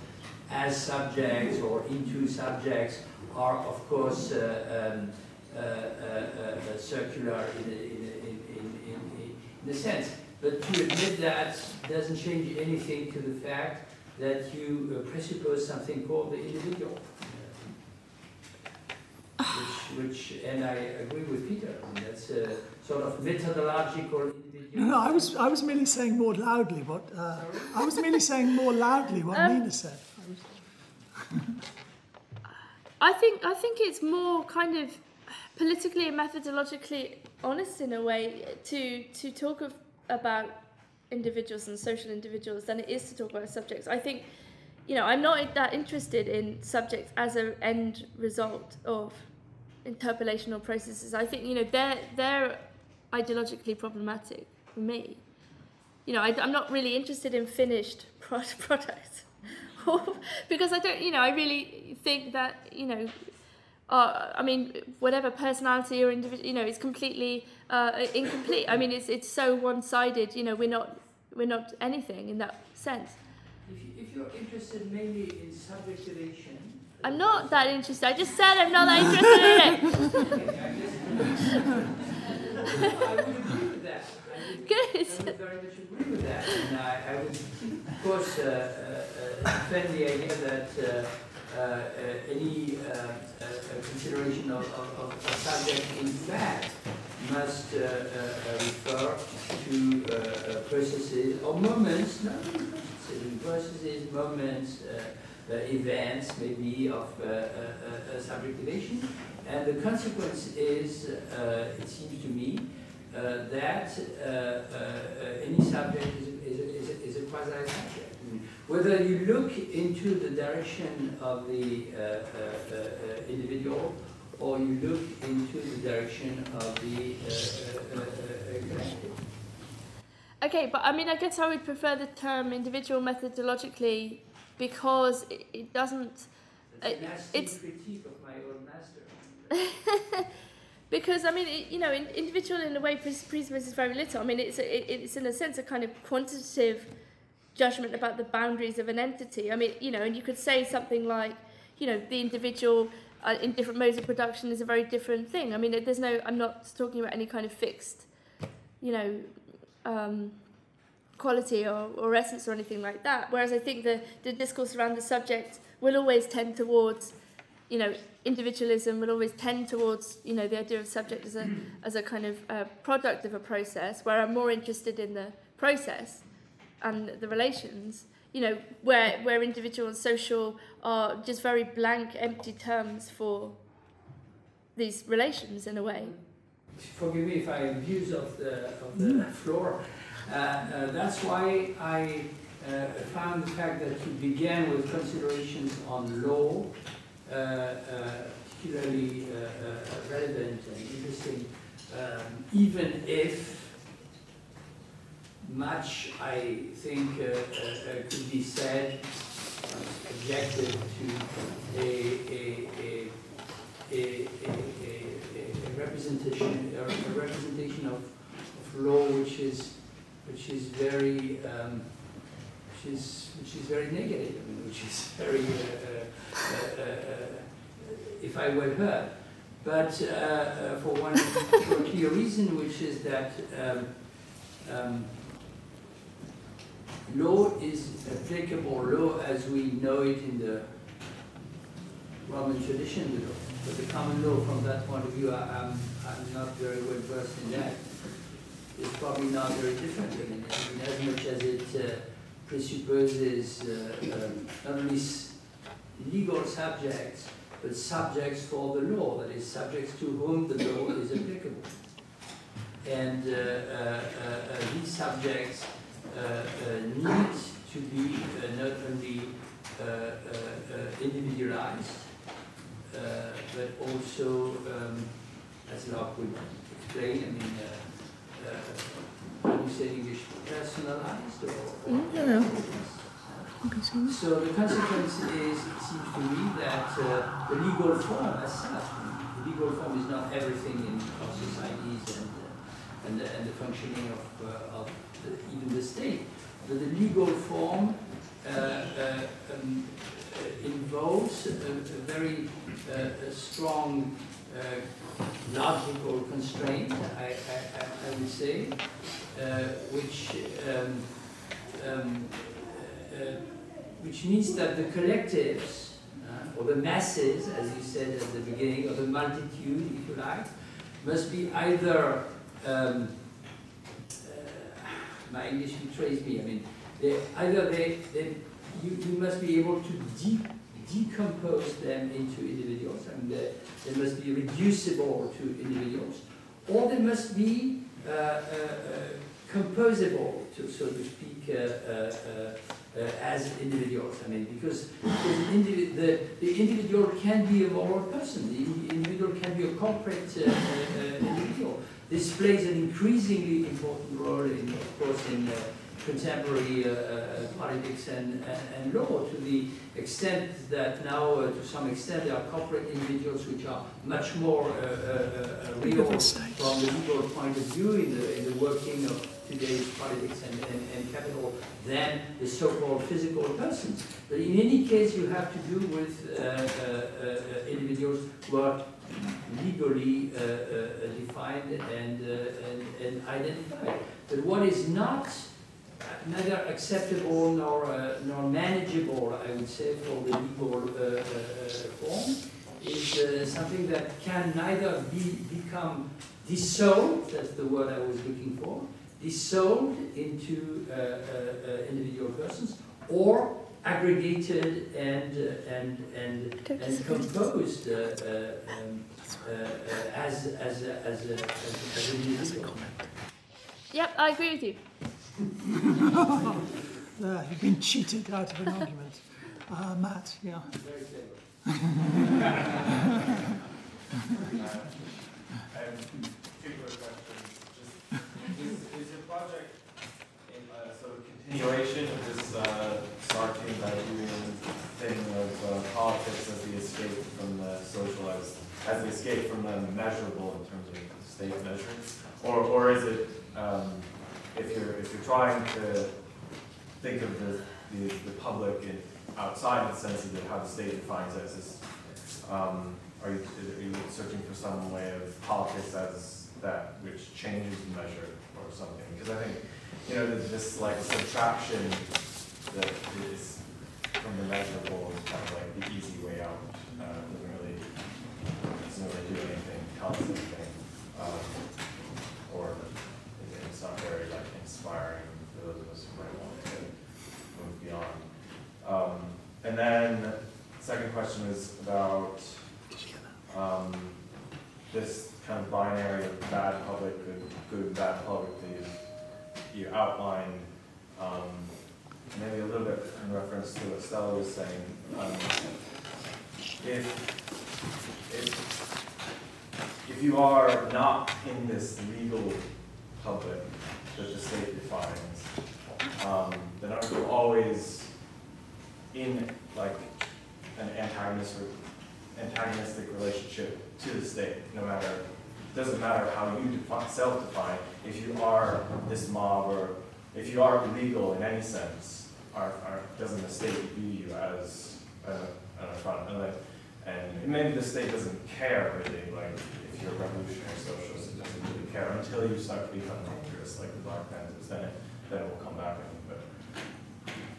as subjects or into subjects are of course uh, um, circular in a, in, in, in, in, in a sense. But to admit that doesn't change anything to the fact that you uh, presuppose something called the individual. Which, which, and I agree with Peter, I mean, that's a sort of methodological individual. No, no, I was, I was merely saying more loudly what, uh, I was merely saying more loudly what Um, Nina said. I think I think it's more kind of politically and methodologically honest in a way to to talk of, about individuals and social individuals than it is to talk about subjects. I think, you know, I'm not that interested in subjects as an end result of interpellational processes. I think you know they're they're ideologically problematic for me. You know, I, I'm not really interested in finished pro- products. because I don't, you know, I really think that, you know, uh, I mean, whatever personality or individual, you know, is completely uh, incomplete. I mean, it's it's so one-sided. You know, we're not we're not anything in that sense. If you, if you're interested mainly in subjectivation, I'm not that interested. I just said I'm not that interested in it. I would agree with that. I Good. I would very much agree with that, and I, I would, of course, uh, uh, uh, defend the idea that uh, any uh, uh, uh, consideration of, of, of a subject in fact must uh, uh, uh, refer to uh, uh, processes or moments, not only processes, processes, moments, uh, uh, events maybe of uh, uh, uh, uh, subjectivation. And the consequence is, uh, it seems to me, uh, that uh, uh, uh, any subject is, is, is, is a quasi-subject. Whether you look into the direction of the uh, uh, uh, individual or you look into the direction of the uh, uh, uh, uh, collective. Okay, but I mean, I guess I would prefer the term individual methodologically because it, it doesn't. Nasty it's- critique of my own master. because I mean, it, you know, in, individual in a way pres- presupposes very little. I mean, it's a, it, it's in a sense a kind of quantitative judgment about the boundaries of an entity. I mean, you know, and you could say something like, you know, the individual uh, in different modes of production is a very different thing. I mean, there's no. I'm not talking about any kind of fixed, you know. Um, quality or, or essence or anything like that. Whereas I think the, the discourse around the subject will always tend towards, you know, individualism will always tend towards, you know, the idea of subject as a, as a kind of uh, product of a process, where I'm more interested in the process and the relations, you know, where, where individual and social are just very blank, empty terms for these relations in a way. Forgive me if I abuse of the, of the floor. Uh, uh, that's why I uh, found the fact that you began with considerations on law uh, uh, particularly uh, uh, relevant and interesting, um, even if much, I think, uh, uh, uh, could be said, objective to a, a, a, a, representation, a, representation of, of law which is, which is very, um, which is, which is very negative, I mean, which is very, uh, uh, uh, if I were her. But for one for a clear reason, which is that um, um, law is applicable law as we know it in the Roman tradition, law. But the common law, from that point of view, I, I'm, I'm not very well versed in that. It's probably not very different. I mean, as much as it uh, presupposes uh, um, not only legal subjects, but subjects for the law, that is, subjects to whom the law is applicable. And uh, uh, uh, uh, these subjects uh, uh, need to be uh, not only uh, uh, uh, individualized, uh, but also, um, as Locke would explain, I mean, uh, uh, how do you say English, personalized or? or Mm, no, no. so the consequence is, it seems to me, that uh, the legal form as such, the legal form is not everything in our societies and, uh, and, the, and the functioning of the, the state. But the legal form uh, uh, um, uh, involves a, a very a strong logical constraint, I, I, I- would say, which um, um, which means that the collectives, or the masses, as you said at the beginning, or the multitude, if you like, must be either, um, my English betrays me, I mean, they, either they, they, you, you must be able to de- decompose them into individuals, mean, they, must be reducible to individuals, or they must be uh, uh, uh, composable, to, so to speak, uh, as individuals. I mean, because, because indivi- the, the individual can be a moral person, the individual can be a corporate uh, uh, individual. This plays an increasingly important role, in, of course, in, uh, contemporary uh, uh, politics and, and, and law to the extent that now, uh, to some extent, there are corporate individuals which are much more real from the legal point of view in the, in the working of today's politics and, and, and capital than the so-called physical persons. But in any case, you have to do with uh, uh, uh, individuals who are legally uh, uh, defined and, and, and identified. But what is not neither acceptable nor, nor manageable, I would say, for the legal form, is uh, something that can neither be, become dissolved, that's the word I was looking for, dissolved into uh, uh, uh, individual persons, or aggregated and, uh, and, and, and composed uh, uh, um, uh, uh, as, as, a, as, a, as, a, as an individual. Yep, I agree with you. There, you've been cheated out of an argument. Uh, Matt, yeah. Very clever. Um, two quick questions. Just, is, is your project in a sort of continuation of this uh, starting Nigerian thing of uh, politics as the escape from the socialized, as, the escape from the measurable in terms of state measures? Or, or is it, um, if you're, if you're trying to think of the, the, the public in, outside the sense of how the state defines as this, um, are you, are you searching for some way of politics as that which changes the measure or something? Because I think, you know, there's this like subtraction that is from the measurable is kind of like the easy way out. Uh, doesn't really, doesn't really do anything, tell us anything. Um, or it's not very like inspiring for those of us who might want to move beyond. Um, and then, second question is about um, this kind of binary of bad public, good, good bad public that you, outlined. Um, maybe a little bit in reference to what Stella was saying. Um, if, if, if you are not in this legal public that the state defines, um, then aren't you always in like an antagonistic, antagonistic relationship to the state, no matter, doesn't matter how you define, self-define, if you are this mob or if you are legal in any sense, are, are, doesn't the state view you as a, an affront? And, like, and maybe the state doesn't care really, like if you're a revolutionary socialist, it doesn't really care until you start to become dangerous, like the Black Panthers, then it, then it will come back. But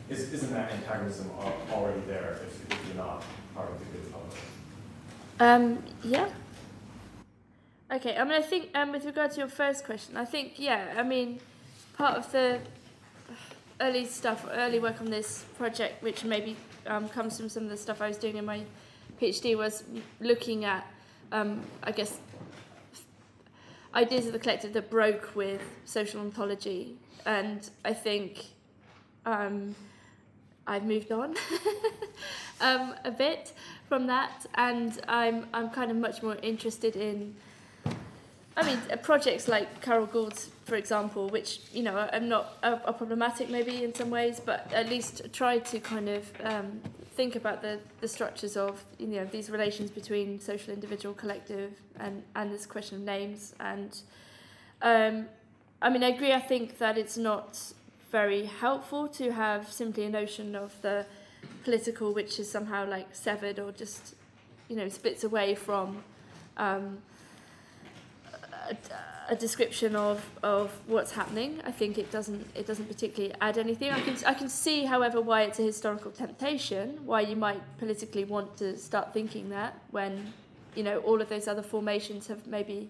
is, isn't that antagonism already there if, if you're not part of the good public? Um, yeah. Okay, I mean, I think um, with regard to your first question, I think, yeah, I mean, part of the early stuff, early work on this project, which maybe um, comes from some of the stuff I was doing in my PhD, was looking at, um, I guess, ideas of the collective that broke with social ontology. And I think um, I've moved on um, a bit from that, and I'm I'm kind of much more interested in. I mean, uh, projects like Carol Gould's, for example, which you know are not are, are problematic maybe in some ways, but at least try to kind of um, think about the, the structures of you know these relations between social, individual, collective, and and this question of names. And um, I mean, I agree. I think that it's not very helpful to have simply a notion of the political which is somehow like severed or just you know splits away from um, a, description of, of what's happening. I think it doesn't it doesn't particularly add anything. I can I can see, however, why it's a historical temptation. Why you might politically want to start thinking that when you know all of those other formations have maybe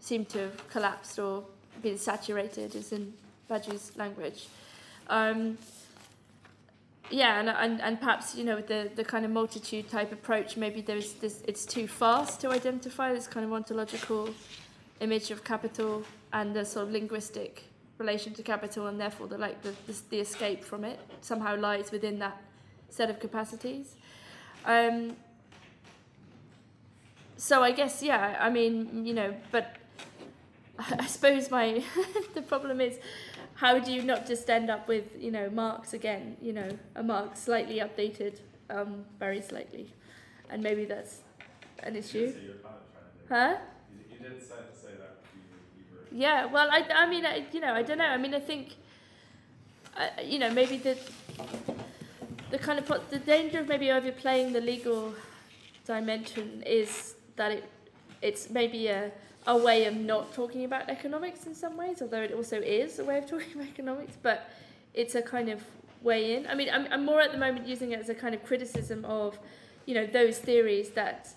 seemed to have collapsed or been saturated, as in Badiou's language. Um, yeah, and, and, and perhaps, you know, with the, the kind of multitude type approach, maybe there's this, it's too fast to identify this kind of ontological image of capital and the sort of linguistic relation to capital, and therefore the, like, the, the, the escape from it somehow lies within that set of capacities. Um, so I guess, yeah, I mean, you know, but I suppose my, the problem is, how do you not just end up with you know Marx again? You know, a mark slightly updated, um, very slightly, and maybe that's an issue. You're kind of trying to do- Huh? You, you did say, say that you, you were. Yeah, well, I, I mean, I, you know, I don't know. I mean, I think, uh, you know, maybe the the kind of the danger of maybe overplaying the legal dimension is that it it's maybe a a way of not talking about economics in some ways, although it also is a way of talking about economics, but it's a kind of way in. I mean, I'm, I'm more at the moment using it as a kind of criticism of, you know, those theories that,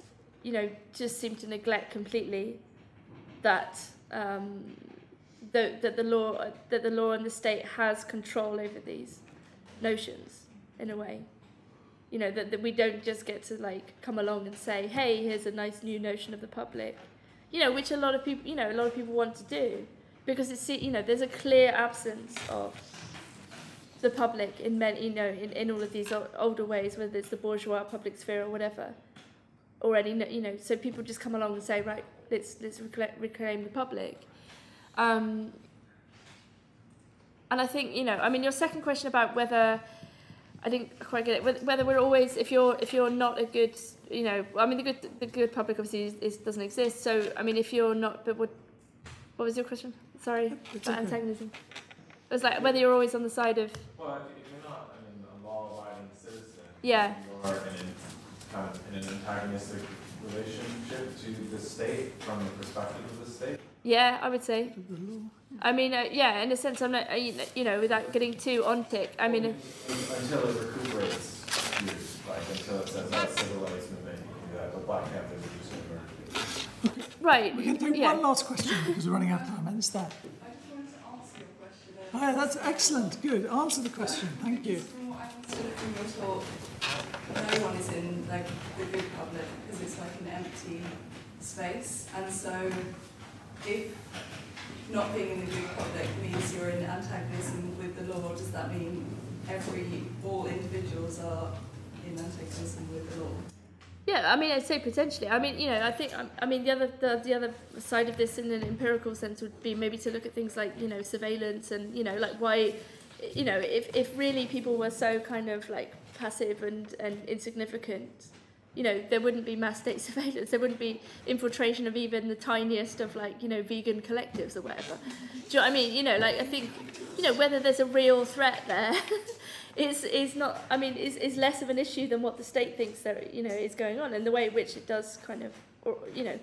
you know, just seem to neglect completely that um, the, that the law that the law and the state has control over these notions in a way. You know that, that we don't just get to like come along and say, "Hey, here's a nice new notion of the public," you know, which a lot of people, you know, a lot of people want to do because it's you know there's a clear absence of the public in many you know in, in all of these older ways, whether it's the bourgeois public sphere or whatever. Already, kn- you know, so people just come along and say, right, let's let's reclaim, reclaim the public. Um, and I think you know, I mean, your second question about whether I didn't quite get it. Whether, whether we're always, if you're if you're not a good, you know, I mean, the good the good public obviously is, is, doesn't exist. So I mean, if you're not, but what what was your question? Sorry, about okay. antagonism. It was like whether you're always on the side of Well, if, if you're not, I mean, a law-abiding citizen. Yeah. You're in an, kind of in an antagonistic relationship to the state from the perspective of the state. yeah, I would say. I mean, uh, yeah, in a sense, I'm not, uh, you know- without getting too ontic. I mean, uh, Until it recuperates you, like until it says that civil rights movement, you can do that, but Black Panthers are just gonna murder you. right, We can take yeah. one last question because we're running out of time, and it's that. I just wanted to answer your question. Oh, yeah, that's excellent. Good. Answer the question. Thank you. I understood from your talk, no one is in like the good public because it's like an empty space, and so if not being in the good public means you're in antagonism with the law, does that mean every all individuals are in antagonism with the law? Yeah, I mean, I'd say potentially. I mean, you know, I think, um, I mean, the other the, the other side of this in an empirical sense would be maybe to look at things like you know surveillance and you know like why, you know, if if really people were so kind of like passive and and insignificant, you know, there wouldn't be mass state surveillance. There wouldn't be infiltration of even the tiniest of like you know vegan collectives or whatever. Do you know what I mean? You know, like I think, you know, whether there's a real threat there. is is not I mean is, is less of an issue than what the state thinks there you know is going on and the way in which it does kind of or, you know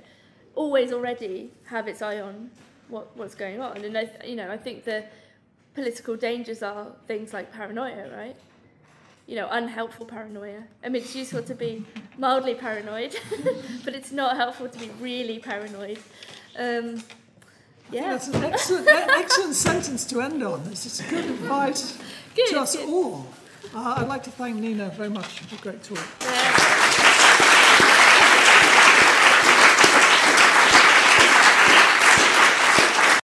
always already have its eye on what what's going on and I you know I think the political dangers are things like paranoia right you know unhelpful paranoia I mean it's useful to be mildly paranoid but it's not helpful to be really paranoid um, yeah that's an excellent, excellent sentence to end on. It's just good advice Good, to us good. all. Uh, I'd like to thank Nina very much for a great talk. Yeah.